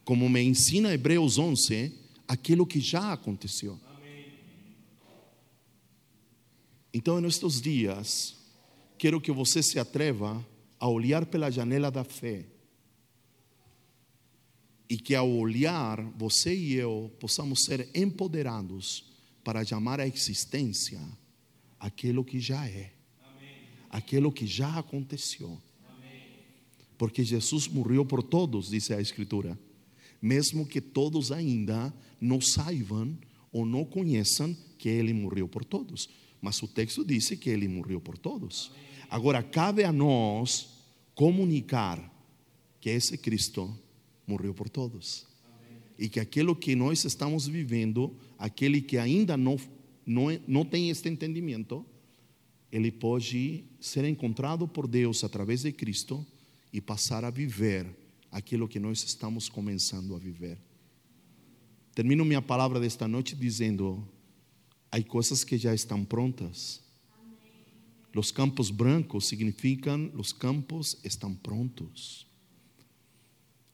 Speaker 3: como me ensina Hebreus 11, aquilo que já aconteceu. Então, nestes dias, quero que você se atreva a olhar pela janela da fé e que ao olhar você e eu possamos ser empoderados para chamar à existência aquilo que já é, Amém. aquilo que já aconteceu. Porque Jesus morreu por todos, diz a Escritura, mesmo que todos ainda não saibam ou não conheçam que Ele morreu por todos. Mas o texto diz que Ele morreu por todos. Amém. Agora, cabe a nós comunicar que esse Cristo morreu por todos. Amém. E que aquilo que nós estamos vivendo, aquele que ainda não, não, não tem este entendimento, ele pode ser encontrado por Deus através de Cristo e passar a viver aquilo que nós estamos começando a viver. Termino minha palavra desta noite dizendo: há coisas que já estão prontas. Os campos brancos significam os campos estão prontos.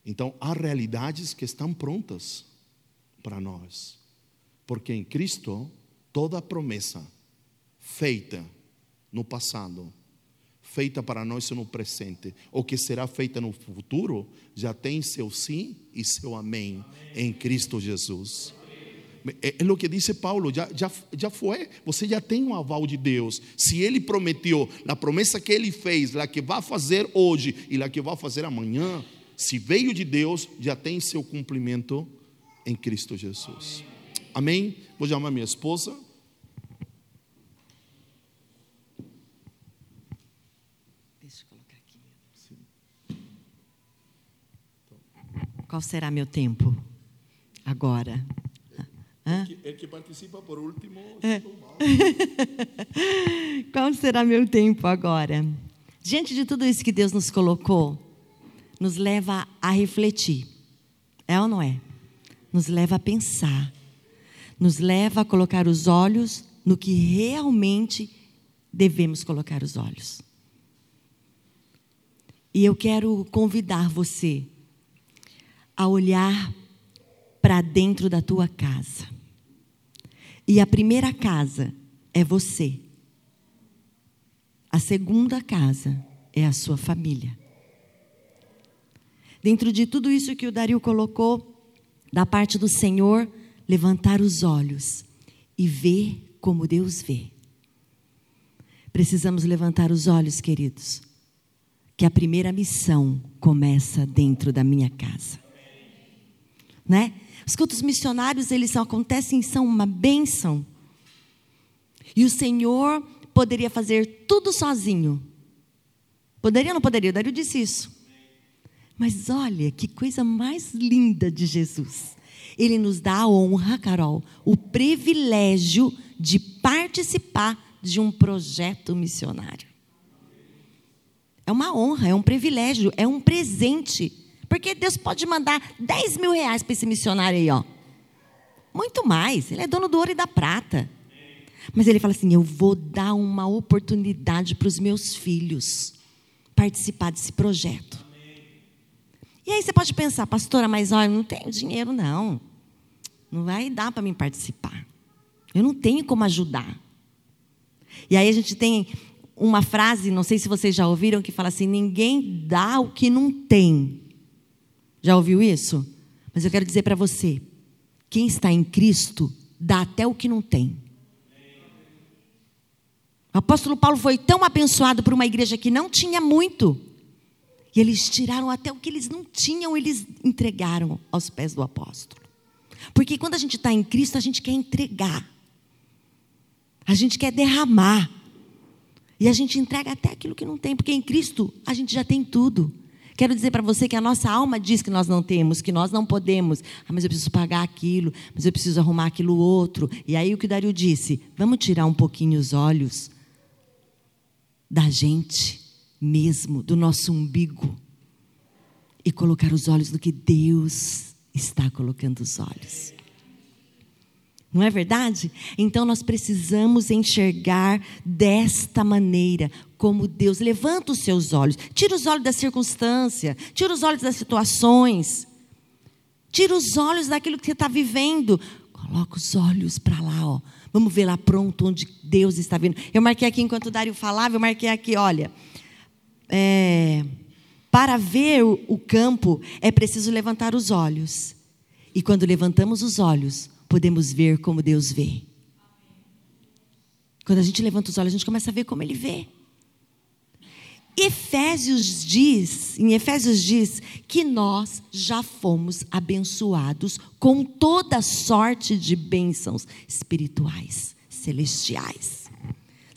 Speaker 3: Então, há realidades que estão prontas para nós, porque em Cristo, toda promessa feita no passado, feita para nós no presente, ou que será feita no futuro, já tem seu sim e seu amém, amém. em Cristo Jesus. É, é o que disse Paulo, já, já, já foi, você já tem um aval de Deus. Se Ele prometeu, na promessa que Ele fez, lá que vai fazer hoje e lá que vai fazer amanhã, se veio de Deus, já tem seu cumprimento em Cristo Jesus. Amém? Amém? Vou chamar minha esposa.
Speaker 2: Deixa eu colocar aqui. Sim. Qual será meu tempo agora?
Speaker 3: Hã? É que participa por último.
Speaker 2: É. Qual será meu tempo agora? Diante de tudo isso que Deus nos colocou, nos leva a refletir. É ou não é? Nos leva a pensar. Nos leva a colocar os olhos no que realmente devemos colocar os olhos. E eu quero convidar você a olhar para dentro da tua casa. E a primeira casa é você. A segunda casa é a sua família. Dentro de tudo isso que o Dario colocou, da parte do Senhor, levantar os olhos e ver como Deus vê. Precisamos levantar os olhos, queridos, que a primeira missão começa dentro da minha casa. Né? Os cultos missionários, eles acontecem, são uma bênção. E o Senhor poderia fazer tudo sozinho. Poderia ou não poderia? O Dario disse isso. Mas olha que coisa mais linda de Jesus. Ele nos dá a honra, Carol, o privilégio de participar de um projeto missionário. É uma honra, é um privilégio, é um presente. Porque Deus pode mandar 10 mil reais para esse missionário aí, ó. Muito mais. Ele é dono do ouro e da prata. Mas ele fala assim: eu vou dar uma oportunidade para os meus filhos participar desse projeto. E aí você pode pensar, pastora, mas olha, não tenho dinheiro, não. Não vai dar para mim participar. Eu não tenho como ajudar. E aí a gente tem uma frase, não sei se vocês já ouviram, que fala assim: ninguém dá o que não tem. Já ouviu isso? Mas eu quero dizer para você: quem está em Cristo dá até o que não tem. O apóstolo Paulo foi tão abençoado por uma igreja que não tinha muito. E eles tiraram até o que eles não tinham, eles entregaram aos pés do apóstolo. Porque quando a gente está em Cristo, a gente quer entregar. A gente quer derramar. E a gente entrega até aquilo que não tem, porque em Cristo a gente já tem tudo. Quero dizer para você que a nossa alma diz que nós não temos, que nós não podemos. Ah, mas eu preciso pagar aquilo, mas eu preciso arrumar aquilo outro. E aí o que o Dario disse: vamos tirar um pouquinho os olhos da gente mesmo, do nosso umbigo, e colocar os olhos no que Deus está colocando os olhos. Não é verdade? Então nós precisamos enxergar desta maneira, como Deus. Levanta os seus olhos, tira os olhos da circunstância, tira os olhos das situações, tira os olhos daquilo que você está vivendo. Coloca os olhos para lá, ó. Vamos ver lá pronto onde Deus está vindo. Eu marquei aqui enquanto o Dário falava, eu marquei aqui, olha. É, para ver o, campo é preciso levantar os olhos. E quando levantamos os olhos, podemos ver como Deus vê. Quando a gente levanta os olhos, a gente começa a ver como Ele vê. Efésios diz, em Efésios diz que nós já fomos abençoados com toda sorte de bênçãos espirituais, celestiais.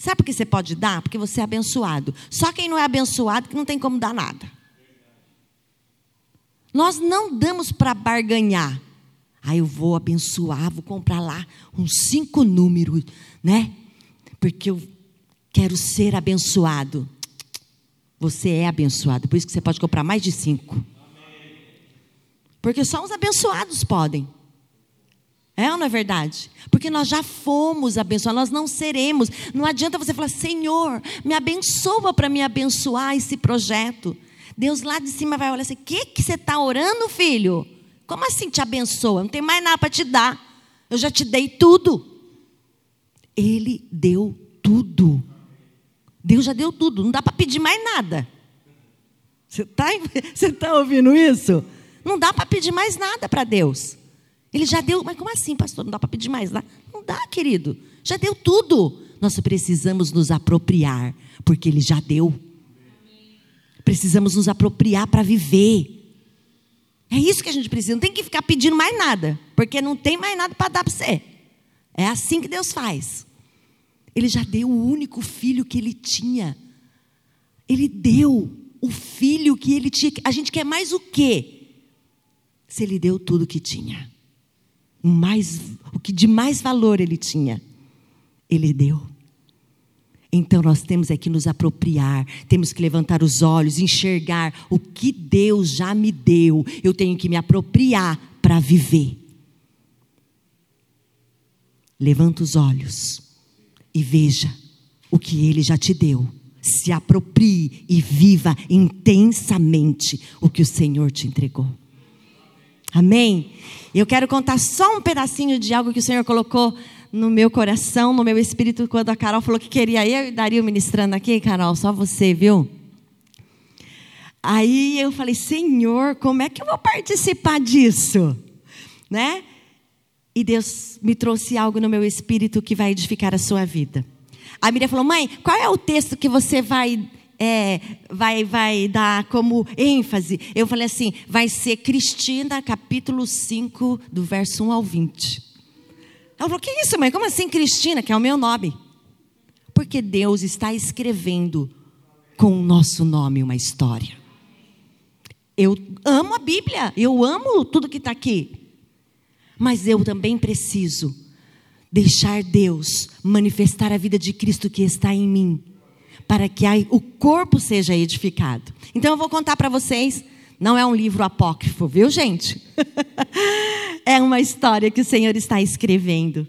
Speaker 2: Sabe por que você pode dar? Porque você é abençoado. Só quem não é abençoado que não tem como dar nada. Nós não damos para barganhar. Ah, eu vou abençoar, vou comprar lá uns cinco números, né? Porque eu quero ser abençoado. Você é abençoado, por isso que você pode comprar mais de cinco. Porque só os abençoados podem. É ou não é verdade? Porque nós já fomos abençoados, nós não seremos. Não adianta você falar, Senhor, me abençoa para me abençoar esse projeto. Deus lá de cima vai olhar assim: o que, que você está orando, filho? Como assim te abençoa? Não tem mais nada para te dar. Eu já te dei tudo. Ele deu tudo. Deus já deu tudo. Não dá para pedir mais nada. Você está tá ouvindo isso? Não dá para pedir mais nada para Deus. Ele já deu. Mas como assim, pastor? Não dá para pedir mais nada? Não dá, querido. Já deu tudo. Nós precisamos nos apropriar, porque Ele já deu. Precisamos nos apropriar para viver. É isso que a gente precisa. Não tem que ficar pedindo mais nada, porque não tem mais nada para dar para você. É assim que Deus faz. Ele já deu o único filho que ele tinha. Ele deu o filho que ele tinha. A gente quer mais o quê? Se ele deu tudo que tinha. O, mais, o que de mais valor ele tinha, ele deu. Então nós temos é que nos apropriar, temos que levantar os olhos, enxergar o que Deus já me deu. Eu tenho que me apropriar para viver. Levanta os olhos e veja o que Ele já te deu. Se aproprie e viva intensamente o que o Senhor te entregou. Amém? Eu quero contar só um pedacinho de algo que o Senhor colocou no meu coração, no meu espírito, quando a Carol falou que queria eu e Dario ministrando aqui, Carol, só você, viu? Aí eu falei, Senhor, como é que eu vou participar disso? Né? E Deus me trouxe algo no meu espírito que vai edificar a sua vida. A Miriam falou, mãe, qual é o texto que você vai é, vai, vai dar como ênfase. Eu falei assim: vai ser Cristina, capítulo 5, do verso 1 ao 20. Ela falou: Que isso, mãe? Como assim Cristina, que é o meu nome? Porque Deus está escrevendo com o nosso nome uma história. Eu amo a Bíblia, eu amo tudo que está aqui. Mas eu também preciso deixar Deus manifestar a vida de Cristo que está em mim, para que o corpo seja edificado. Então eu vou contar para vocês, não é um livro apócrifo, viu, gente? é uma história que o Senhor está escrevendo.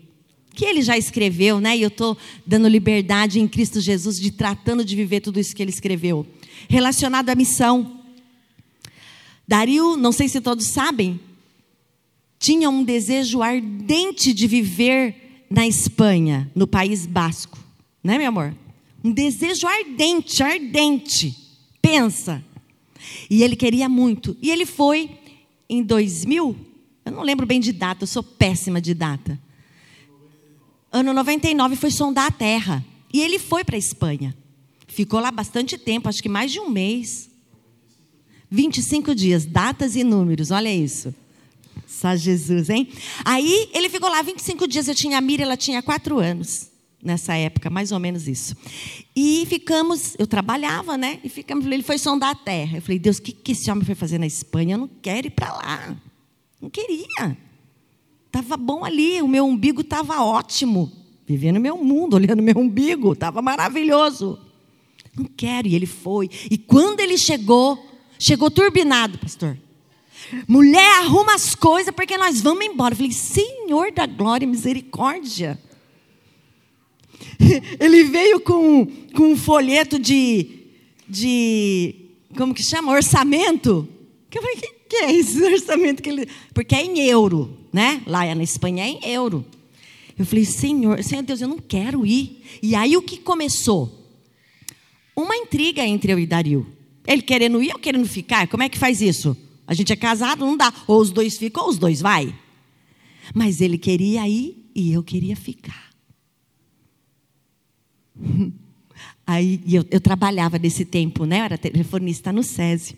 Speaker 2: Que ele já escreveu, né? E eu estou dando liberdade em Cristo Jesus de tratando de viver tudo isso que ele escreveu. Relacionado à missão. Dario, não sei se todos sabem, tinha um desejo ardente de viver na Espanha, no País Basco. Né, meu amor? Um desejo ardente, ardente. Pensa. E ele queria muito. E ele foi em 2000, eu não lembro bem de data, eu sou péssima de data. Ano 99 foi sondar a terra. E ele foi para a Espanha. Ficou lá bastante tempo, acho que mais de um mês. 25 dias, datas e números, olha isso. Só Jesus, hein? Aí ele ficou lá 25 dias. Eu tinha a Mira, ela tinha 4 anos nessa época, mais ou menos isso. E ficamos, eu trabalhava, né? E ficamos, ele foi sondar a terra. Eu falei, Deus, o que, que esse homem foi fazer na Espanha? Eu não quero ir para lá. Não queria. Estava bom ali, o meu umbigo estava ótimo. Vivendo meu mundo, olhando meu umbigo, estava maravilhoso. Não quero. E ele foi. E quando ele chegou, chegou turbinado, pastor. Mulher, arruma as coisas porque nós vamos embora. Eu falei, Senhor da glória e misericórdia. Ele veio com, com um folheto de, de. Como que chama? Orçamento. Eu falei, que, que é esse orçamento que ele. Porque é em euro, né? Lá na Espanha é em euro. Eu falei, Senhor, Senhor Deus, eu não quero ir. E aí o que começou? Uma intriga entre eu e Dario. Ele querendo ir ou querendo ficar? Como é que faz isso? A gente é casado, não dá. Ou os dois ficam ou os dois vai. Mas ele queria ir e eu queria ficar. Aí eu, eu, trabalhava nesse tempo, né? Eu era telefonista no SESI.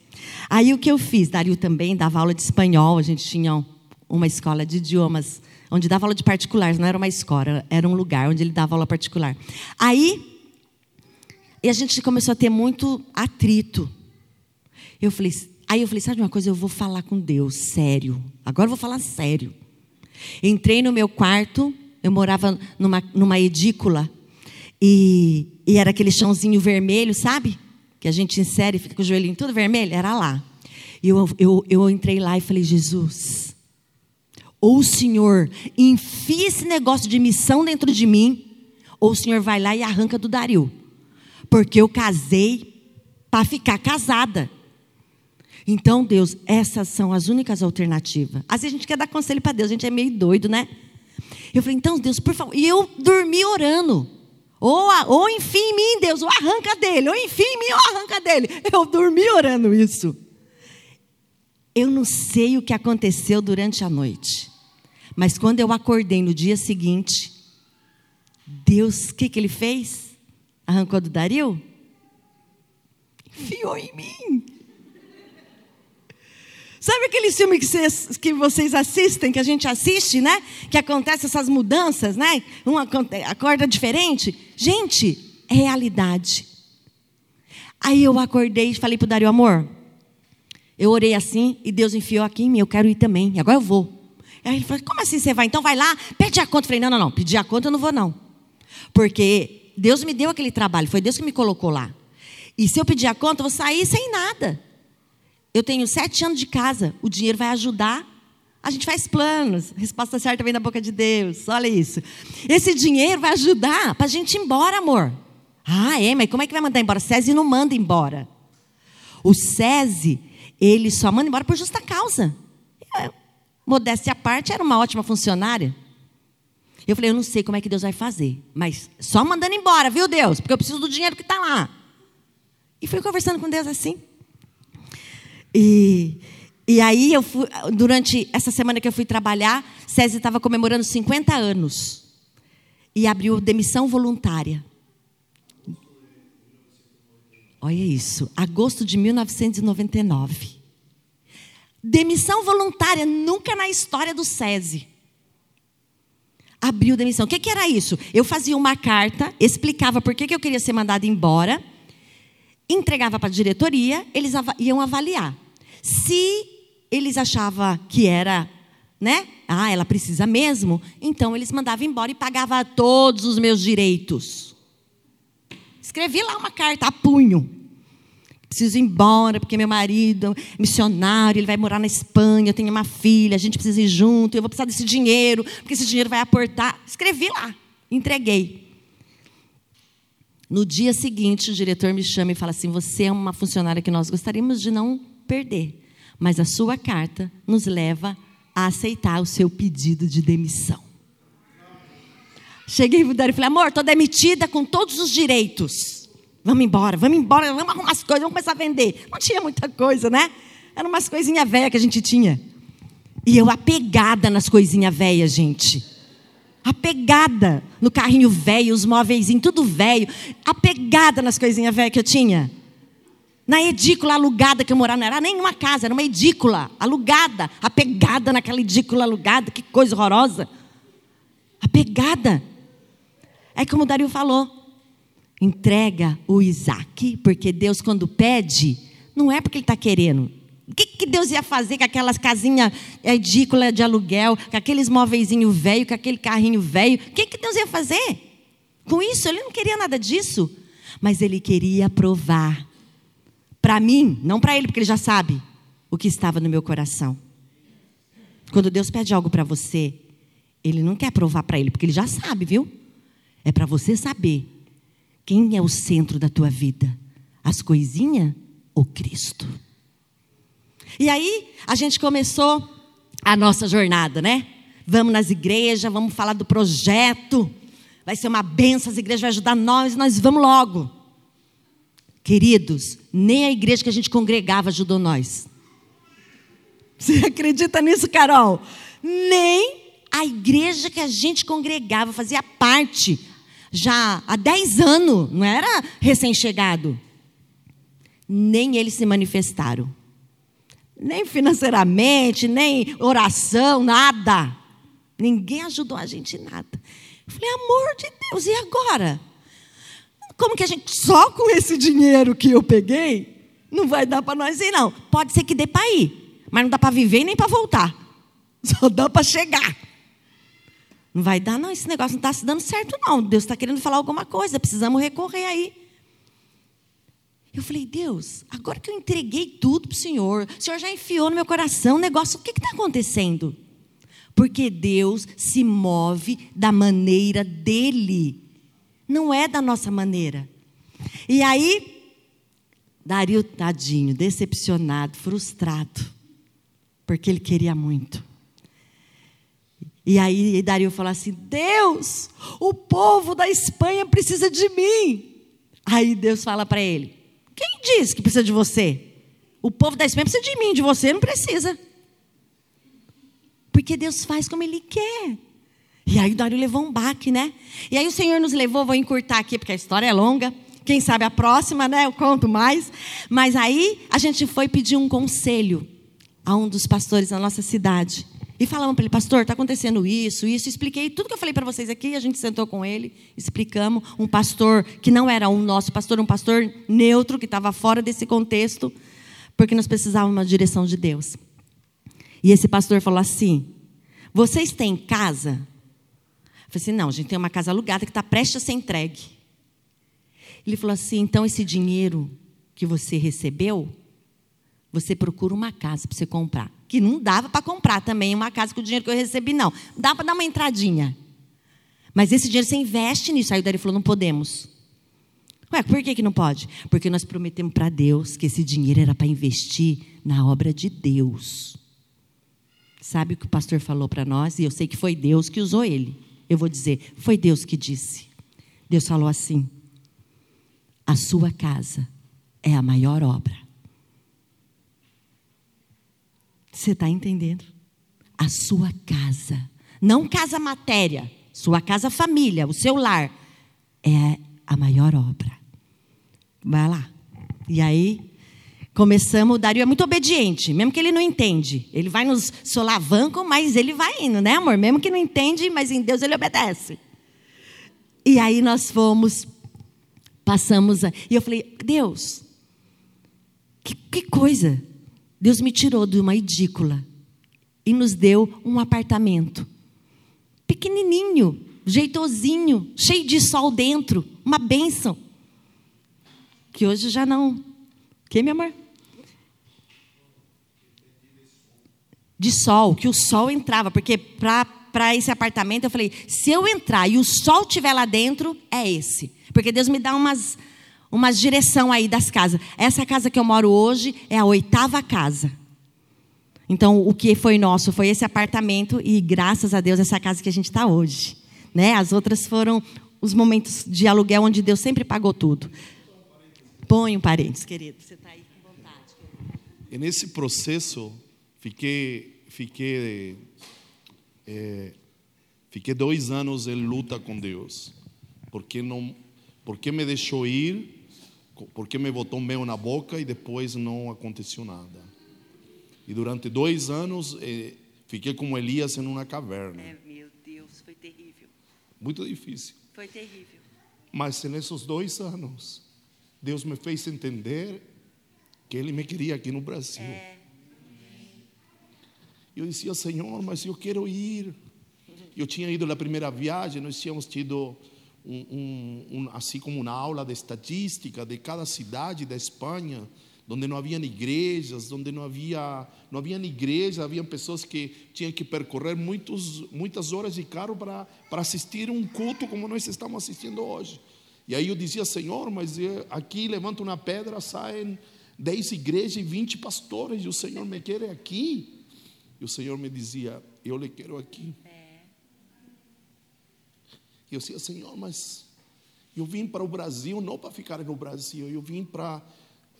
Speaker 2: Aí o que eu fiz? Dario também dava aula de espanhol. A gente tinha uma escola de idiomas, onde dava aula de particulares, não era uma escola, era um lugar onde ele dava aula particular. Aí e a gente começou a ter muito atrito. Eu falei, aí eu falei, sabe uma coisa? Eu vou falar com Deus, sério. Agora eu vou falar sério. Entrei no meu quarto, eu morava numa, numa edícula e, e era aquele chãozinho vermelho, sabe? Que a gente insere e fica com o joelhinho tudo vermelho. Era lá. E eu, eu, eu entrei lá e falei: Jesus, ou o Senhor enfia esse negócio de missão dentro de mim, ou o Senhor vai lá e arranca do Dario. Porque eu casei para ficar casada. Então, Deus, essas são as únicas alternativas. Às vezes a gente quer dar conselho para Deus, a gente é meio doido, né? Eu falei, então, Deus, por favor. E eu dormi orando. Ou, ou em mim, Deus, ou arranca dele, ou enfim em mim, ou arranca dele. Eu dormi orando isso. Eu não sei o que aconteceu durante a noite, mas quando eu acordei no dia seguinte, Deus, o que, que ele fez? Arrancou do Dario? Enfiou em mim. Sabe aquele filme que vocês, que vocês assistem, que a gente assiste, né? Que acontece essas mudanças, né? Um acorda diferente. Gente, é realidade. Aí eu acordei e falei para o Dario, amor, eu orei assim e Deus enfiou aqui em mim, eu quero ir também, e agora eu vou. Aí ele falou, como assim você vai? Então vai lá, pede a conta. Eu falei, não, não, não, pedir a conta eu não vou não. Porque Deus me deu aquele trabalho, foi Deus que me colocou lá. E se eu pedir a conta, eu vou sair sem nada. Eu tenho sete anos de casa, o dinheiro vai ajudar. A gente faz planos, resposta certa vem da boca de Deus, olha isso. Esse dinheiro vai ajudar para a gente ir embora, amor. Ah, é, mas como é que vai mandar embora? O SESI não manda embora. O SESI, ele só manda embora por justa causa. Eu, modéstia à parte, era uma ótima funcionária. Eu falei, eu não sei como é que Deus vai fazer, mas só mandando embora, viu, Deus? Porque eu preciso do dinheiro que está lá. E fui conversando com Deus assim. E, e aí, eu fui, durante essa semana que eu fui trabalhar, César estava comemorando 50 anos. E abriu demissão voluntária. Olha isso, agosto de 1999. Demissão voluntária, nunca na história do SESI. Abriu demissão. O que, que era isso? Eu fazia uma carta, explicava por que, que eu queria ser mandada embora entregava para a diretoria, eles iam avaliar. Se eles achavam que era, né? Ah, ela precisa mesmo, então eles mandavam embora e pagavam todos os meus direitos. Escrevi lá uma carta a punho. Preciso ir embora, porque meu marido é missionário, ele vai morar na Espanha, eu tenho uma filha, a gente precisa ir junto, eu vou precisar desse dinheiro, porque esse dinheiro vai aportar. Escrevi lá, entreguei. No dia seguinte, o diretor me chama e fala assim: Você é uma funcionária que nós gostaríamos de não perder, mas a sua carta nos leva a aceitar o seu pedido de demissão. Cheguei e falei: Amor, estou demitida com todos os direitos. Vamos embora, vamos embora, vamos arrumar as coisas, vamos começar a vender. Não tinha muita coisa, né? Eram umas coisinhas velhas que a gente tinha. E eu apegada nas coisinhas velhas, gente. Apegada no carrinho velho, os móveis, tudo velho. Apegada nas coisinhas velhas que eu tinha. Na edícula alugada que eu morava, não era nem uma casa, era uma edícula alugada. Apegada naquela edícula alugada, que coisa horrorosa. Apegada. É como o Dario falou entrega o Isaac, porque Deus, quando pede, não é porque Ele está querendo. O que, que, Deus ia fazer com aquelas casinhas edículas de aluguel, com aqueles móveizinhos velho, com aquele carrinho velho? O que, que Deus ia fazer? Com isso, Ele não queria nada disso. Mas Ele queria provar. Para mim, não para Ele, porque Ele já sabe o que estava no meu coração. Quando Deus pede algo para você, Ele não quer provar para Ele, porque Ele já sabe, viu? É para você saber quem é o centro da tua vida? As coisinhas ou Cristo? E aí a gente começou a nossa jornada, né? Vamos nas igrejas, vamos falar do projeto. Vai ser uma benção, as igrejas vão ajudar nós, nós vamos logo. Queridos, nem a igreja que a gente congregava ajudou nós. Você acredita nisso, Carol? Nem a igreja que a gente congregava, fazia parte, já há 10 anos, não era recém-chegado. Nem eles se manifestaram. Nem financeiramente, nem oração, nada. Ninguém ajudou a gente em nada. Eu falei, amor de Deus, e agora? Como que a gente, só com esse dinheiro que eu peguei, não vai dar para nós ir, não. Pode ser que dê para ir, mas não dá para viver nem para voltar. Só dá para chegar. Não vai dar, não, esse negócio não está se dando certo, não. Deus está querendo falar alguma coisa, precisamos recorrer aí. Eu falei, Deus, agora que eu entreguei tudo para o Senhor, o Senhor já enfiou no meu coração o negócio, o que está acontecendo? Porque Deus se move da maneira dele, não é da nossa maneira. E aí, Dario, tadinho, decepcionado, frustrado, porque ele queria muito. E aí Dario falou assim: Deus, o povo da Espanha precisa de mim. Aí Deus fala para ele: Quem diz que precisa de você? O povo da Espanha precisa de mim, de você não precisa. Porque Deus faz como Ele quer. E aí o Dário levou um baque, né? E aí o Senhor nos levou, vou encurtar aqui, porque a história é longa. Quem sabe a próxima, né? Eu conto mais. Mas aí a gente foi pedir um conselho a um dos pastores da nossa cidade. E falamos para ele, pastor, está acontecendo isso, isso. Expliquei tudo que eu falei para vocês aqui. A gente sentou com ele, explicamos. Um pastor que não era um nosso pastor, um pastor neutro, que estava fora desse contexto, porque nós precisávamos de uma direção de Deus. E esse pastor falou assim: Vocês têm casa? Eu falei assim: Não, a gente tem uma casa alugada que está prestes a ser entregue. Ele falou assim: Então esse dinheiro que você recebeu, você procura uma casa para você comprar que não dava para comprar também uma casa com o dinheiro que eu recebi, não. Dá para dar uma entradinha. Mas esse dinheiro você investe nisso. Aí o Dari falou: não podemos. Ué, por que, que não pode? Porque nós prometemos para Deus que esse dinheiro era para investir na obra de Deus. Sabe o que o pastor falou para nós? E eu sei que foi Deus que usou ele. Eu vou dizer: foi Deus que disse. Deus falou assim: a sua casa é a maior obra. Você está entendendo? A sua casa, não casa matéria, sua casa família, o seu lar, é a maior obra. Vai lá. E aí, começamos, o Dario é muito obediente, mesmo que ele não entende. Ele vai nos solavancos, mas ele vai indo, né, amor? Mesmo que não entende, mas em Deus ele obedece. E aí nós fomos, passamos, a, e eu falei, Deus, que, que coisa, Deus me tirou de uma edícula e nos deu um apartamento pequenininho, jeitosinho, cheio de sol dentro, uma bênção. Que hoje já não. Que, meu amor? De sol, que o sol entrava, porque para esse apartamento eu falei: se eu entrar e o sol estiver lá dentro, é esse. Porque Deus me dá umas, umas direção aí das casas. Essa casa que eu moro hoje é a oitava casa. Então, o que foi nosso foi esse apartamento e, graças a Deus, essa casa que a gente está hoje. Né? As outras foram os momentos de aluguel onde Deus sempre pagou tudo. Põe um parênteses, querido. Você está aí com vontade.
Speaker 3: E nesse processo, fiquei, fiquei, é, fiquei dois anos em luta com Deus. Porque, não, porque me deixou ir, porque me botou mel na boca e depois não aconteceu nada. E durante dois anos eh, fiquei como Elias em uma caverna.
Speaker 2: É, meu Deus, foi terrível.
Speaker 3: Muito difícil.
Speaker 2: Foi terrível.
Speaker 3: Mas nesses dois anos, Deus me fez entender que Ele me queria aqui no Brasil.
Speaker 2: É.
Speaker 3: Eu dizia, Senhor, mas eu quero ir. Eu tinha ido na primeira viagem, nós tínhamos tido um, um, assim como uma aula de estatística de cada cidade da Espanha onde não havia igrejas, onde não havia não havia igreja, havia pessoas que tinham que percorrer muitos, muitas horas de carro para, para assistir um culto como nós estamos assistindo hoje. E aí eu dizia, Senhor, mas aqui levanta uma pedra, saem dez igrejas e vinte pastores, e o Senhor me quer aqui. E o Senhor me dizia, eu lhe quero aqui. É. E eu dizia, Senhor, mas eu vim para o Brasil não para ficar no Brasil, eu vim para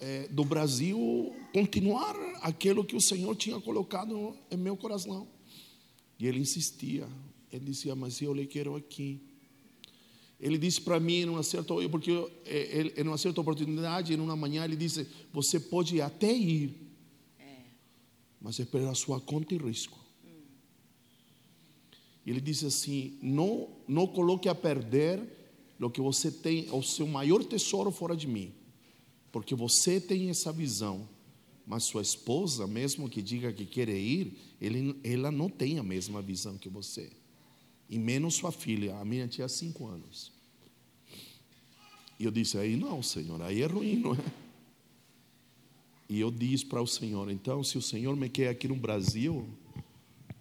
Speaker 3: é, do Brasil continuar aquilo que o Senhor tinha colocado em meu coração. E ele insistia, ele dizia, mas eu lhe quero aqui. Ele disse para mim, em uma certa, porque é, ele, em uma certa oportunidade, em uma manhã, ele disse: Você pode até ir, mas é pela sua conta e risco. Ele disse assim: Não, não coloque a perder o que você tem, o seu maior tesouro fora de mim. Porque você tem essa visão, mas sua esposa, mesmo que diga que quer ir, ele, ela não tem a mesma visão que você. E menos sua filha, a minha tinha cinco anos. E eu disse, aí não, Senhor, aí é ruim, não é? E eu disse para o Senhor, então, se o Senhor me quer aqui no Brasil,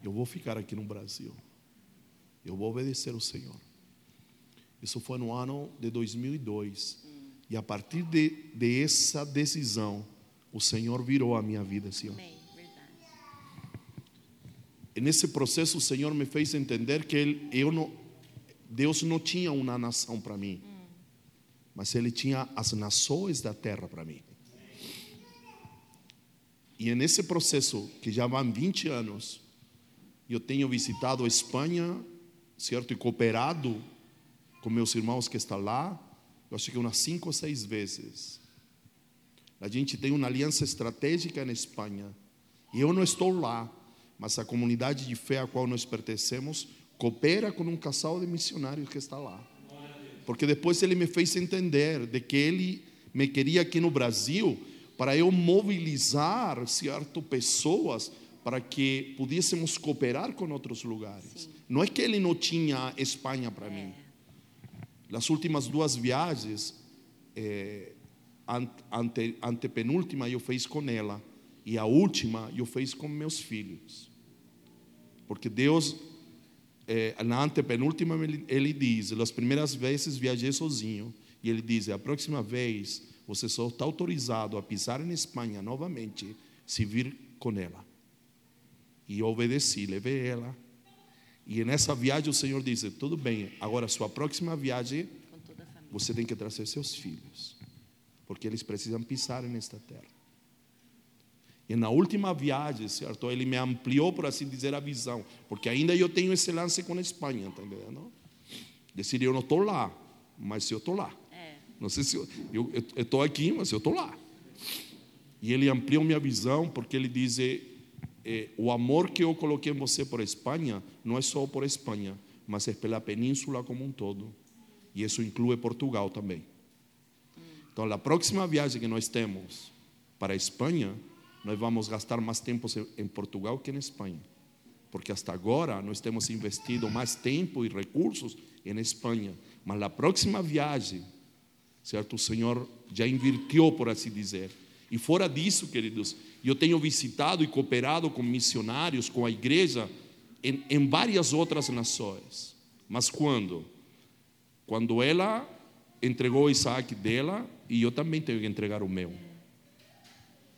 Speaker 3: eu vou ficar aqui no Brasil. Eu vou obedecer o Senhor. Isso foi no ano de 2002. E a partir de, de essa decisão, o Senhor virou a minha vida, Senhor. Amém, nesse processo, o Senhor me fez entender que ele, eu não, Deus não tinha uma nação para mim, hum. mas Ele tinha as nações da terra para mim. E é nesse processo, que já vão 20 anos, eu tenho visitado a Espanha, certo? E cooperado com meus irmãos que estão lá, eu acho que umas cinco ou seis vezes. A gente tem uma aliança estratégica na Espanha. E eu não estou lá, mas a comunidade de fé a qual nós pertencemos coopera com um casal de missionários que está lá. Porque depois ele me fez entender de que ele me queria aqui no Brasil para eu mobilizar certo pessoas para que pudéssemos cooperar com outros lugares. Sim. Não é que ele não tinha Espanha para é. mim. As últimas duas viagens, é, ante, antepenúltima eu fiz com ela e a última eu fiz com meus filhos. Porque Deus, é, na antepenúltima, ele, ele diz: as primeiras vezes viajei sozinho. E ele diz: a próxima vez você só está autorizado a pisar em Espanha novamente se vir com ela. E eu obedeci, levei ela e nessa viagem o Senhor disse: tudo bem, agora sua próxima viagem, você tem que trazer seus filhos, porque eles precisam pisar nesta terra. E na última viagem, certo? Ele me ampliou, por assim dizer, a visão, porque ainda eu tenho esse lance com a Espanha, tá entendendo? Decidi, eu não estou lá, mas eu estou lá. É. Não sei se eu estou aqui, mas eu estou lá. E ele ampliou minha visão, porque ele diz: eh, o amor que eu coloquei em você por Espanha não é só por Espanha, mas é pela península como um todo. E isso inclui Portugal também. Então, a próxima viagem que nós temos para a Espanha, nós vamos gastar mais tempo em Portugal que em Espanha. Porque hasta agora nós temos investido mais tempo e recursos em Espanha. Mas na próxima viagem, certo? O Senhor já invirtiu, por assim dizer. E fora disso, queridos, eu tenho visitado e cooperado com missionários, com a igreja, em, em várias outras nações. Mas quando? Quando ela entregou Isaac dela, e eu também tenho que entregar o meu.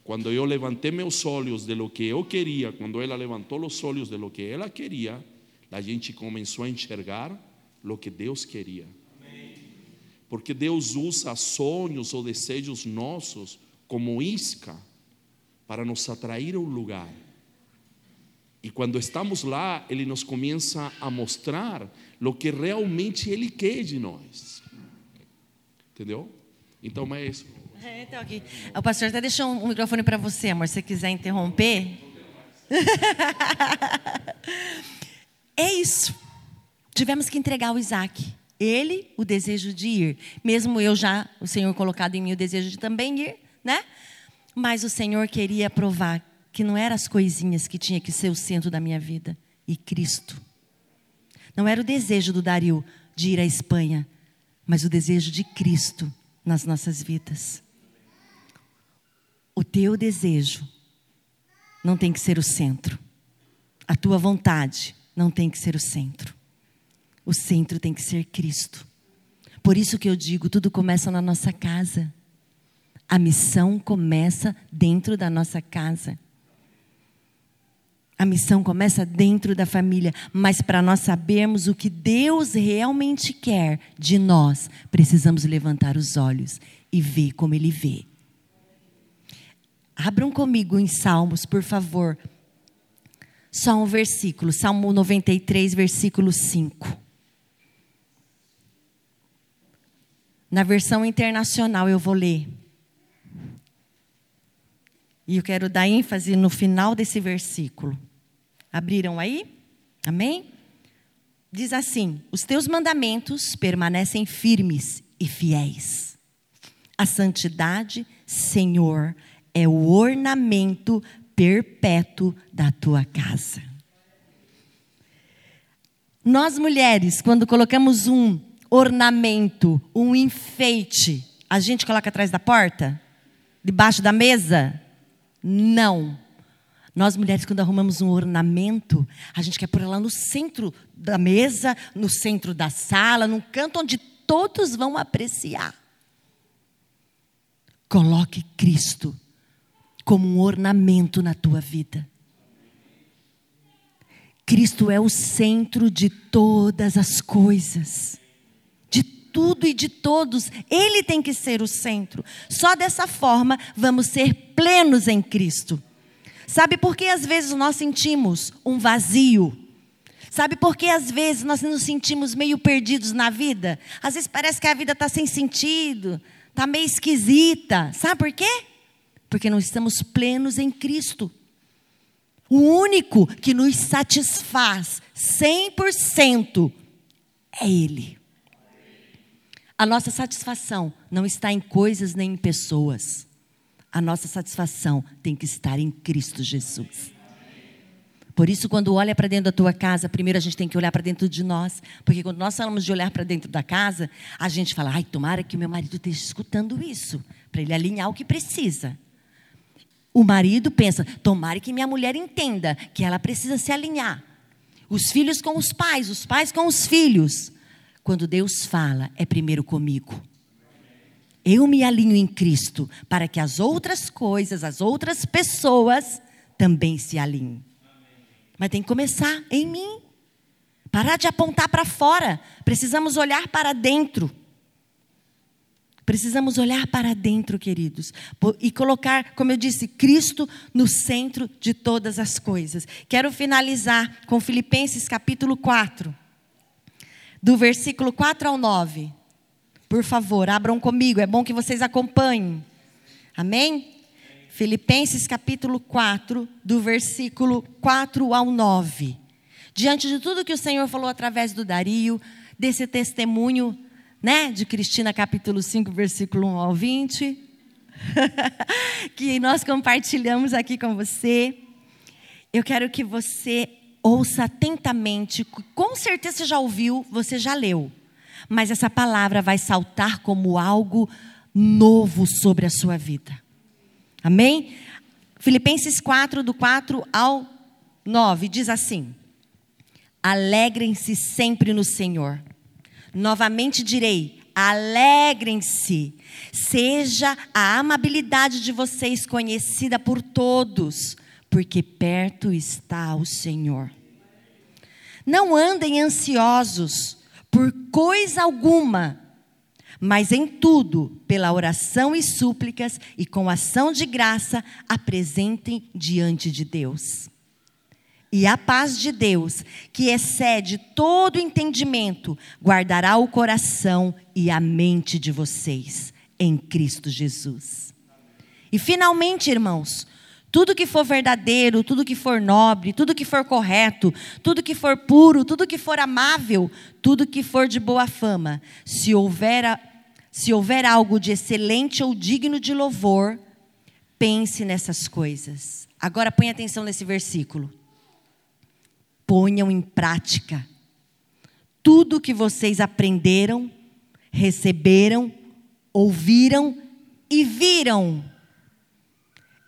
Speaker 3: Quando eu levantei meus olhos de lo que eu queria, quando ela levantou os olhos de lo que ela queria, a gente começou a enxergar lo que Deus queria. Porque Deus usa sonhos ou desejos nossos como isca para nos atrair a um lugar. E quando estamos lá, Ele nos começa a mostrar o que realmente Ele quer de nós. Entendeu? Então isso.
Speaker 2: É, então aqui. O pastor até deixou um microfone para você, amor, se você quiser interromper. é isso. Tivemos que entregar o Isaac. Ele, o desejo de ir. Mesmo eu já, o Senhor colocado em mim o desejo de também ir, né? Mas o Senhor queria provar que não eram as coisinhas que tinha que ser o centro da minha vida, e Cristo. Não era o desejo do Dario de ir à Espanha, mas o desejo de Cristo nas nossas vidas. O teu desejo não tem que ser o centro. A tua vontade não tem que ser o centro. O centro tem que ser Cristo. Por isso que eu digo, tudo começa na nossa casa. A missão começa dentro da nossa casa. A missão começa dentro da família, mas para nós sabermos o que Deus realmente quer de nós, precisamos levantar os olhos e ver como Ele vê. Abram comigo em Salmos, por favor. Só um versículo, Salmo 93, versículo 5. Na versão internacional eu vou ler. E eu quero dar ênfase no final desse versículo. Abriram aí? Amém? Diz assim: Os teus mandamentos permanecem firmes e fiéis. A santidade, Senhor, é o ornamento perpétuo da tua casa. Nós mulheres, quando colocamos um ornamento, um enfeite, a gente coloca atrás da porta? Debaixo da mesa? Não. Nós mulheres, quando arrumamos um ornamento, a gente quer pôr lá no centro da mesa, no centro da sala, num canto onde todos vão apreciar. Coloque Cristo como um ornamento na tua vida. Cristo é o centro de todas as coisas tudo e de todos, Ele tem que ser o centro. Só dessa forma vamos ser plenos em Cristo. Sabe por que às vezes nós sentimos um vazio? Sabe por que às vezes nós nos sentimos meio perdidos na vida? Às vezes parece que a vida está sem sentido, está meio esquisita. Sabe por quê? Porque não estamos plenos em Cristo. O único que nos satisfaz 100% é Ele. A nossa satisfação não está em coisas nem em pessoas. A nossa satisfação tem que estar em Cristo Jesus. Por isso, quando olha para dentro da tua casa, primeiro a gente tem que olhar para dentro de nós. Porque quando nós falamos de olhar para dentro da casa, a gente fala, ai, tomara que o meu marido esteja escutando isso, para ele alinhar o que precisa. O marido pensa, tomara que minha mulher entenda que ela precisa se alinhar. Os filhos com os pais, os pais com os filhos. Quando Deus fala, é primeiro comigo. Eu me alinho em Cristo para que as outras coisas, as outras pessoas também se alinhem. Mas tem que começar em mim. Parar de apontar para fora. Precisamos olhar para dentro. Precisamos olhar para dentro, queridos, e colocar, como eu disse, Cristo no centro de todas as coisas. Quero finalizar com Filipenses capítulo 4 do versículo 4 ao 9. Por favor, abram comigo, é bom que vocês acompanhem. Amém? Filipenses capítulo 4, do versículo 4 ao 9. Diante de tudo que o Senhor falou através do Dario, desse testemunho, né, de Cristina capítulo 5, versículo 1 ao 20. que nós compartilhamos aqui com você. Eu quero que você ouça atentamente. Com certeza você já ouviu, você já leu. Mas essa palavra vai saltar como algo novo sobre a sua vida. Amém? Filipenses 4, do 4 ao 9, diz assim: Alegrem-se sempre no Senhor. Novamente direi: alegrem-se. Seja a amabilidade de vocês conhecida por todos, porque perto está o Senhor. Não andem ansiosos por coisa alguma, mas em tudo, pela oração e súplicas e com ação de graça, apresentem diante de Deus. E a paz de Deus, que excede todo entendimento, guardará o coração e a mente de vocês em Cristo Jesus. E finalmente, irmãos, tudo que for verdadeiro, tudo que for nobre, tudo que for correto, tudo que for puro, tudo que for amável, tudo que for de boa fama, se houver, se houver algo de excelente ou digno de louvor, pense nessas coisas. Agora põe atenção nesse versículo ponham em prática tudo que vocês aprenderam, receberam, ouviram e viram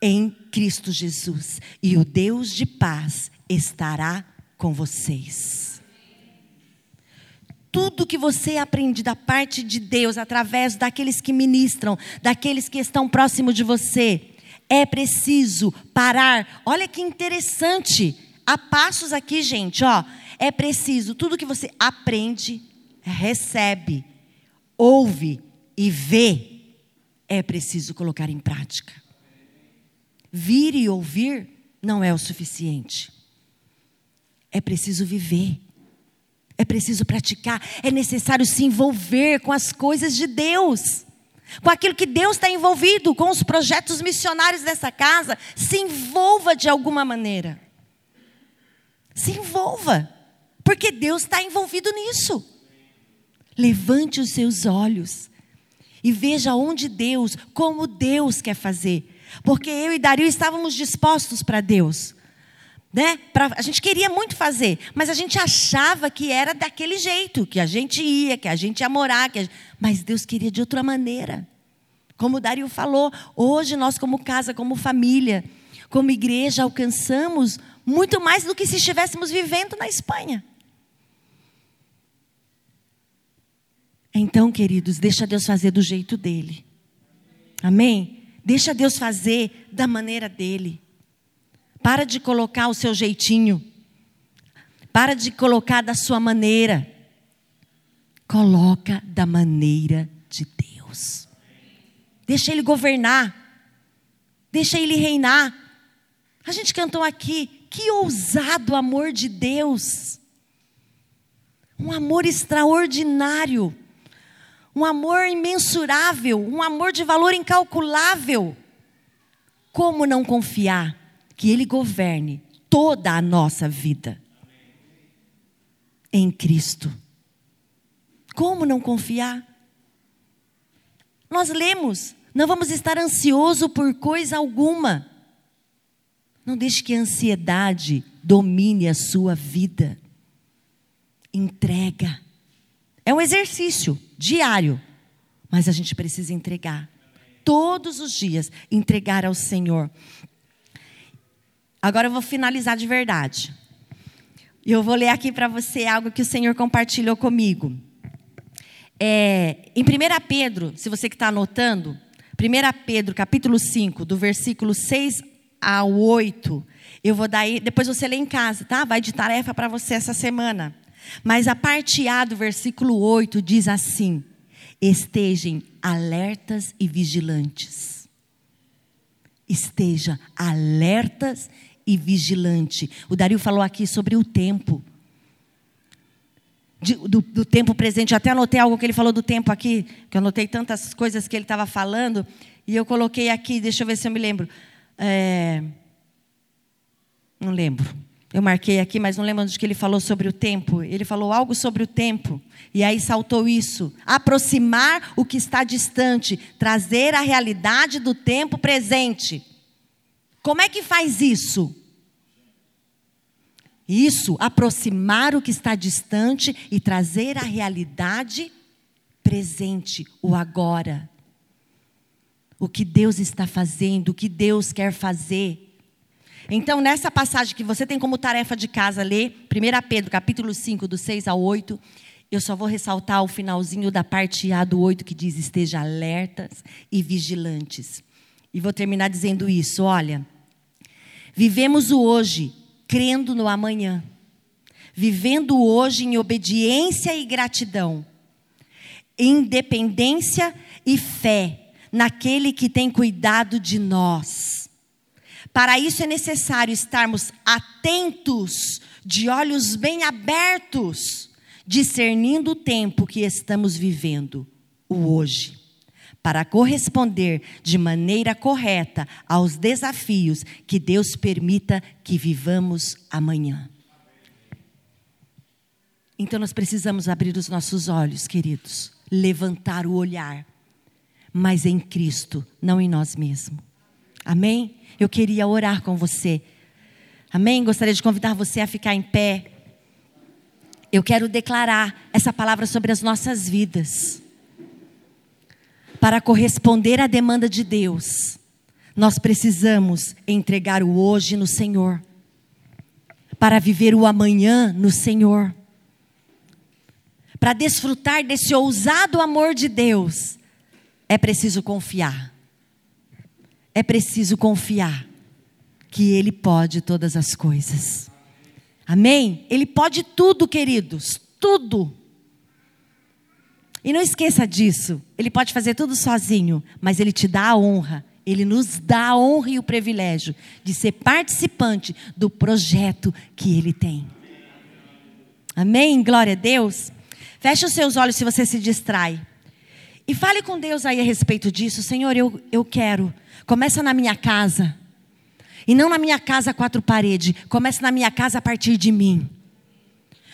Speaker 2: em Cristo Jesus. E o Deus de paz estará com vocês. Tudo que você aprende da parte de Deus, através daqueles que ministram, daqueles que estão próximo de você, é preciso parar. Olha que interessante Há passos aqui, gente, ó. É preciso tudo que você aprende, recebe, ouve e vê, é preciso colocar em prática. Vir e ouvir não é o suficiente. É preciso viver. É preciso praticar. É necessário se envolver com as coisas de Deus. Com aquilo que Deus está envolvido, com os projetos missionários dessa casa. Se envolva de alguma maneira. Se envolva, porque Deus está envolvido nisso. Levante os seus olhos e veja onde Deus, como Deus quer fazer. Porque eu e Dario estávamos dispostos para Deus. Né? Pra, a gente queria muito fazer, mas a gente achava que era daquele jeito, que a gente ia, que a gente ia morar, que gente... mas Deus queria de outra maneira. Como o Dario falou, hoje nós, como casa, como família, como igreja, alcançamos muito mais do que se estivéssemos vivendo na Espanha. Então, queridos, deixa Deus fazer do jeito dele. Amém? Deixa Deus fazer da maneira dele. Para de colocar o seu jeitinho. Para de colocar da sua maneira. Coloca da maneira de Deus. Deixa ele governar. Deixa ele reinar. A gente cantou aqui, que ousado amor de Deus. Um amor extraordinário. Um amor imensurável, um amor de valor incalculável. Como não confiar que Ele governe toda a nossa vida em Cristo? Como não confiar? Nós lemos, não vamos estar ansioso por coisa alguma. Não deixe que a ansiedade domine a sua vida. Entrega. É um exercício diário, mas a gente precisa entregar. Todos os dias, entregar ao Senhor. Agora eu vou finalizar de verdade. E eu vou ler aqui para você algo que o Senhor compartilhou comigo. É, em 1 Pedro, se você que está anotando, 1 Pedro capítulo 5, do versículo 6 ao 8. Eu vou dar aí, depois você lê em casa, tá? Vai de tarefa para você essa semana. Mas a parte A do versículo 8 diz assim: Estejam alertas e vigilantes. Esteja alertas e vigilante. O Dario falou aqui sobre o tempo. De, do, do, tempo presente. Eu até anotei algo que ele falou do tempo aqui, que eu anotei tantas coisas que ele estava falando, e eu coloquei aqui, deixa eu ver se eu me lembro. É, não lembro. Eu marquei aqui, mas não lembro onde que ele falou sobre o tempo. Ele falou algo sobre o tempo. E aí saltou isso: aproximar o que está distante, trazer a realidade do tempo presente. Como é que faz isso? Isso, aproximar o que está distante e trazer a realidade presente, o agora. O que Deus está fazendo, o que Deus quer fazer. Então, nessa passagem que você tem como tarefa de casa ler, 1 Pedro, capítulo 5, do 6 ao 8, eu só vou ressaltar o finalzinho da parte A do 8 que diz: esteja alertas e vigilantes. E vou terminar dizendo isso: olha, vivemos o hoje crendo no amanhã, vivendo hoje em obediência e gratidão, independência e fé naquele que tem cuidado de nós. Para isso é necessário estarmos atentos, de olhos bem abertos discernindo o tempo que estamos vivendo, o hoje, para corresponder de maneira correta aos desafios que Deus permita que vivamos amanhã. Então nós precisamos abrir os nossos olhos, queridos, levantar o olhar, mas em Cristo, não em nós mesmos. Amém? Eu queria orar com você. Amém? Gostaria de convidar você a ficar em pé eu quero declarar essa palavra sobre as nossas vidas. Para corresponder à demanda de Deus, nós precisamos entregar o hoje no Senhor. Para viver o amanhã no Senhor. Para desfrutar desse ousado amor de Deus, é preciso confiar. É preciso confiar que Ele pode todas as coisas. Amém? Ele pode tudo, queridos, tudo. E não esqueça disso. Ele pode fazer tudo sozinho, mas ele te dá a honra. Ele nos dá a honra e o privilégio de ser participante do projeto que ele tem. Amém? Glória a Deus. Feche os seus olhos se você se distrai. E fale com Deus aí a respeito disso. Senhor, eu, eu quero. Começa na minha casa. E não na minha casa quatro paredes. Começa na minha casa a partir de mim.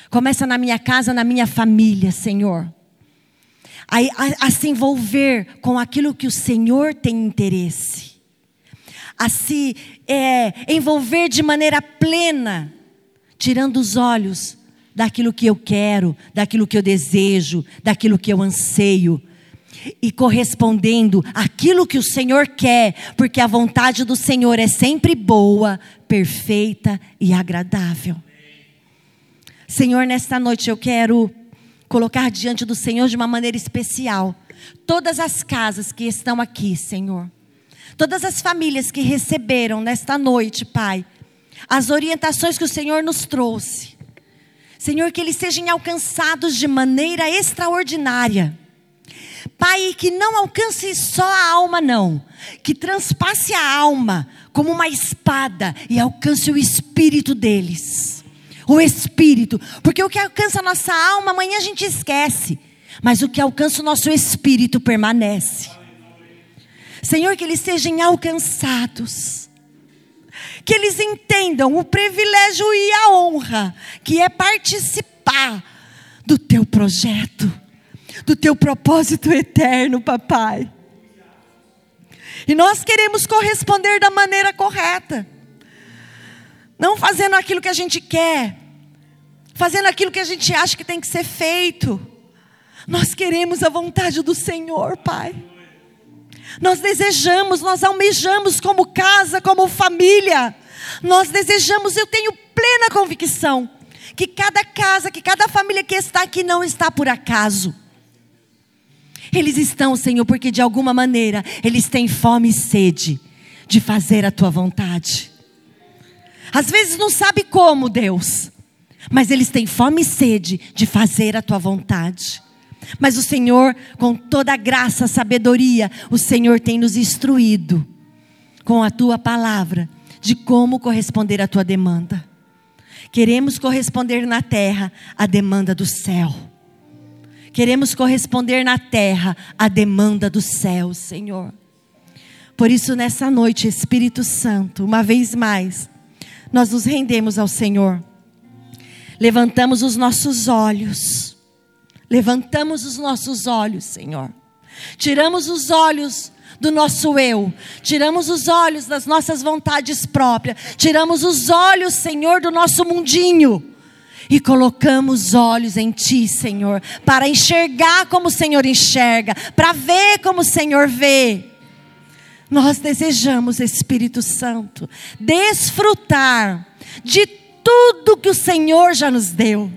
Speaker 2: Começa na minha casa, na minha família, Senhor. A, a, a se envolver com aquilo que o Senhor tem interesse. A se é, envolver de maneira plena, tirando os olhos daquilo que eu quero, daquilo que eu desejo, daquilo que eu anseio, e correspondendo aquilo que o Senhor quer, porque a vontade do Senhor é sempre boa, perfeita e agradável. Senhor, nesta noite eu quero colocar diante do Senhor de uma maneira especial todas as casas que estão aqui, Senhor. Todas as famílias que receberam nesta noite, Pai, as orientações que o Senhor nos trouxe. Senhor, que eles sejam alcançados de maneira extraordinária Pai, que não alcance só a alma, não. Que transpasse a alma como uma espada e alcance o espírito deles. O espírito. Porque o que alcança a nossa alma, amanhã a gente esquece. Mas o que alcança o nosso espírito permanece. Senhor, que eles sejam alcançados. Que eles entendam o privilégio e a honra que é participar do teu projeto do teu propósito eterno, papai. E nós queremos corresponder da maneira correta. Não fazendo aquilo que a gente quer, fazendo aquilo que a gente acha que tem que ser feito. Nós queremos a vontade do Senhor, Pai. Nós desejamos, nós almejamos como casa, como família. Nós desejamos, eu tenho plena convicção que cada casa, que cada família que está aqui não está por acaso. Eles estão, Senhor, porque de alguma maneira eles têm fome e sede de fazer a tua vontade. Às vezes não sabe como, Deus, mas eles têm fome e sede de fazer a tua vontade. Mas o Senhor, com toda a graça, sabedoria, o Senhor tem nos instruído com a tua palavra de como corresponder à tua demanda. Queremos corresponder na terra à demanda do céu. Queremos corresponder na terra à demanda do céu, Senhor. Por isso, nessa noite, Espírito Santo, uma vez mais, nós nos rendemos ao Senhor. Levantamos os nossos olhos. Levantamos os nossos olhos, Senhor. Tiramos os olhos do nosso eu, tiramos os olhos das nossas vontades próprias, tiramos os olhos, Senhor, do nosso mundinho e colocamos olhos em Ti, Senhor, para enxergar como o Senhor enxerga, para ver como o Senhor vê. Nós desejamos, Espírito Santo, desfrutar de tudo que o Senhor já nos deu.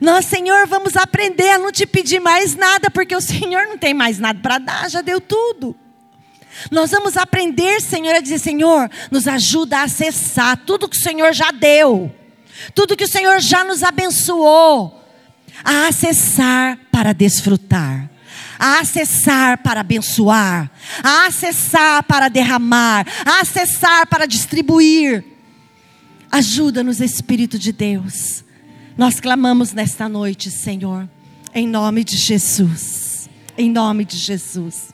Speaker 2: Nós, Senhor, vamos aprender a não te pedir mais nada, porque o Senhor não tem mais nada para dar, já deu tudo. Nós vamos aprender, Senhor, a dizer: Senhor, nos ajuda a acessar tudo que o Senhor já deu, tudo que o Senhor já nos abençoou, a acessar para desfrutar a acessar para abençoar, a acessar para derramar, a acessar para distribuir. Ajuda-nos, Espírito de Deus, nós clamamos nesta noite, Senhor, em nome de Jesus. Em nome de Jesus.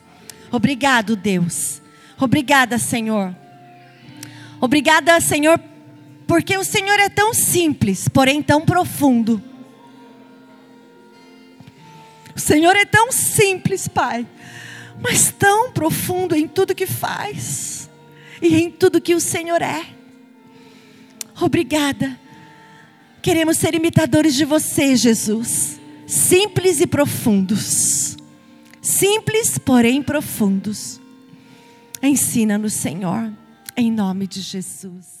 Speaker 2: Obrigado, Deus. Obrigada, Senhor. Obrigada, Senhor, porque o Senhor é tão simples, porém tão profundo. O Senhor é tão simples, Pai, mas tão profundo em tudo que faz e em tudo que o Senhor é. Obrigada Queremos ser imitadores de você, Jesus. Simples e profundos. Simples, porém profundos. Ensina-nos, Senhor, em nome de Jesus.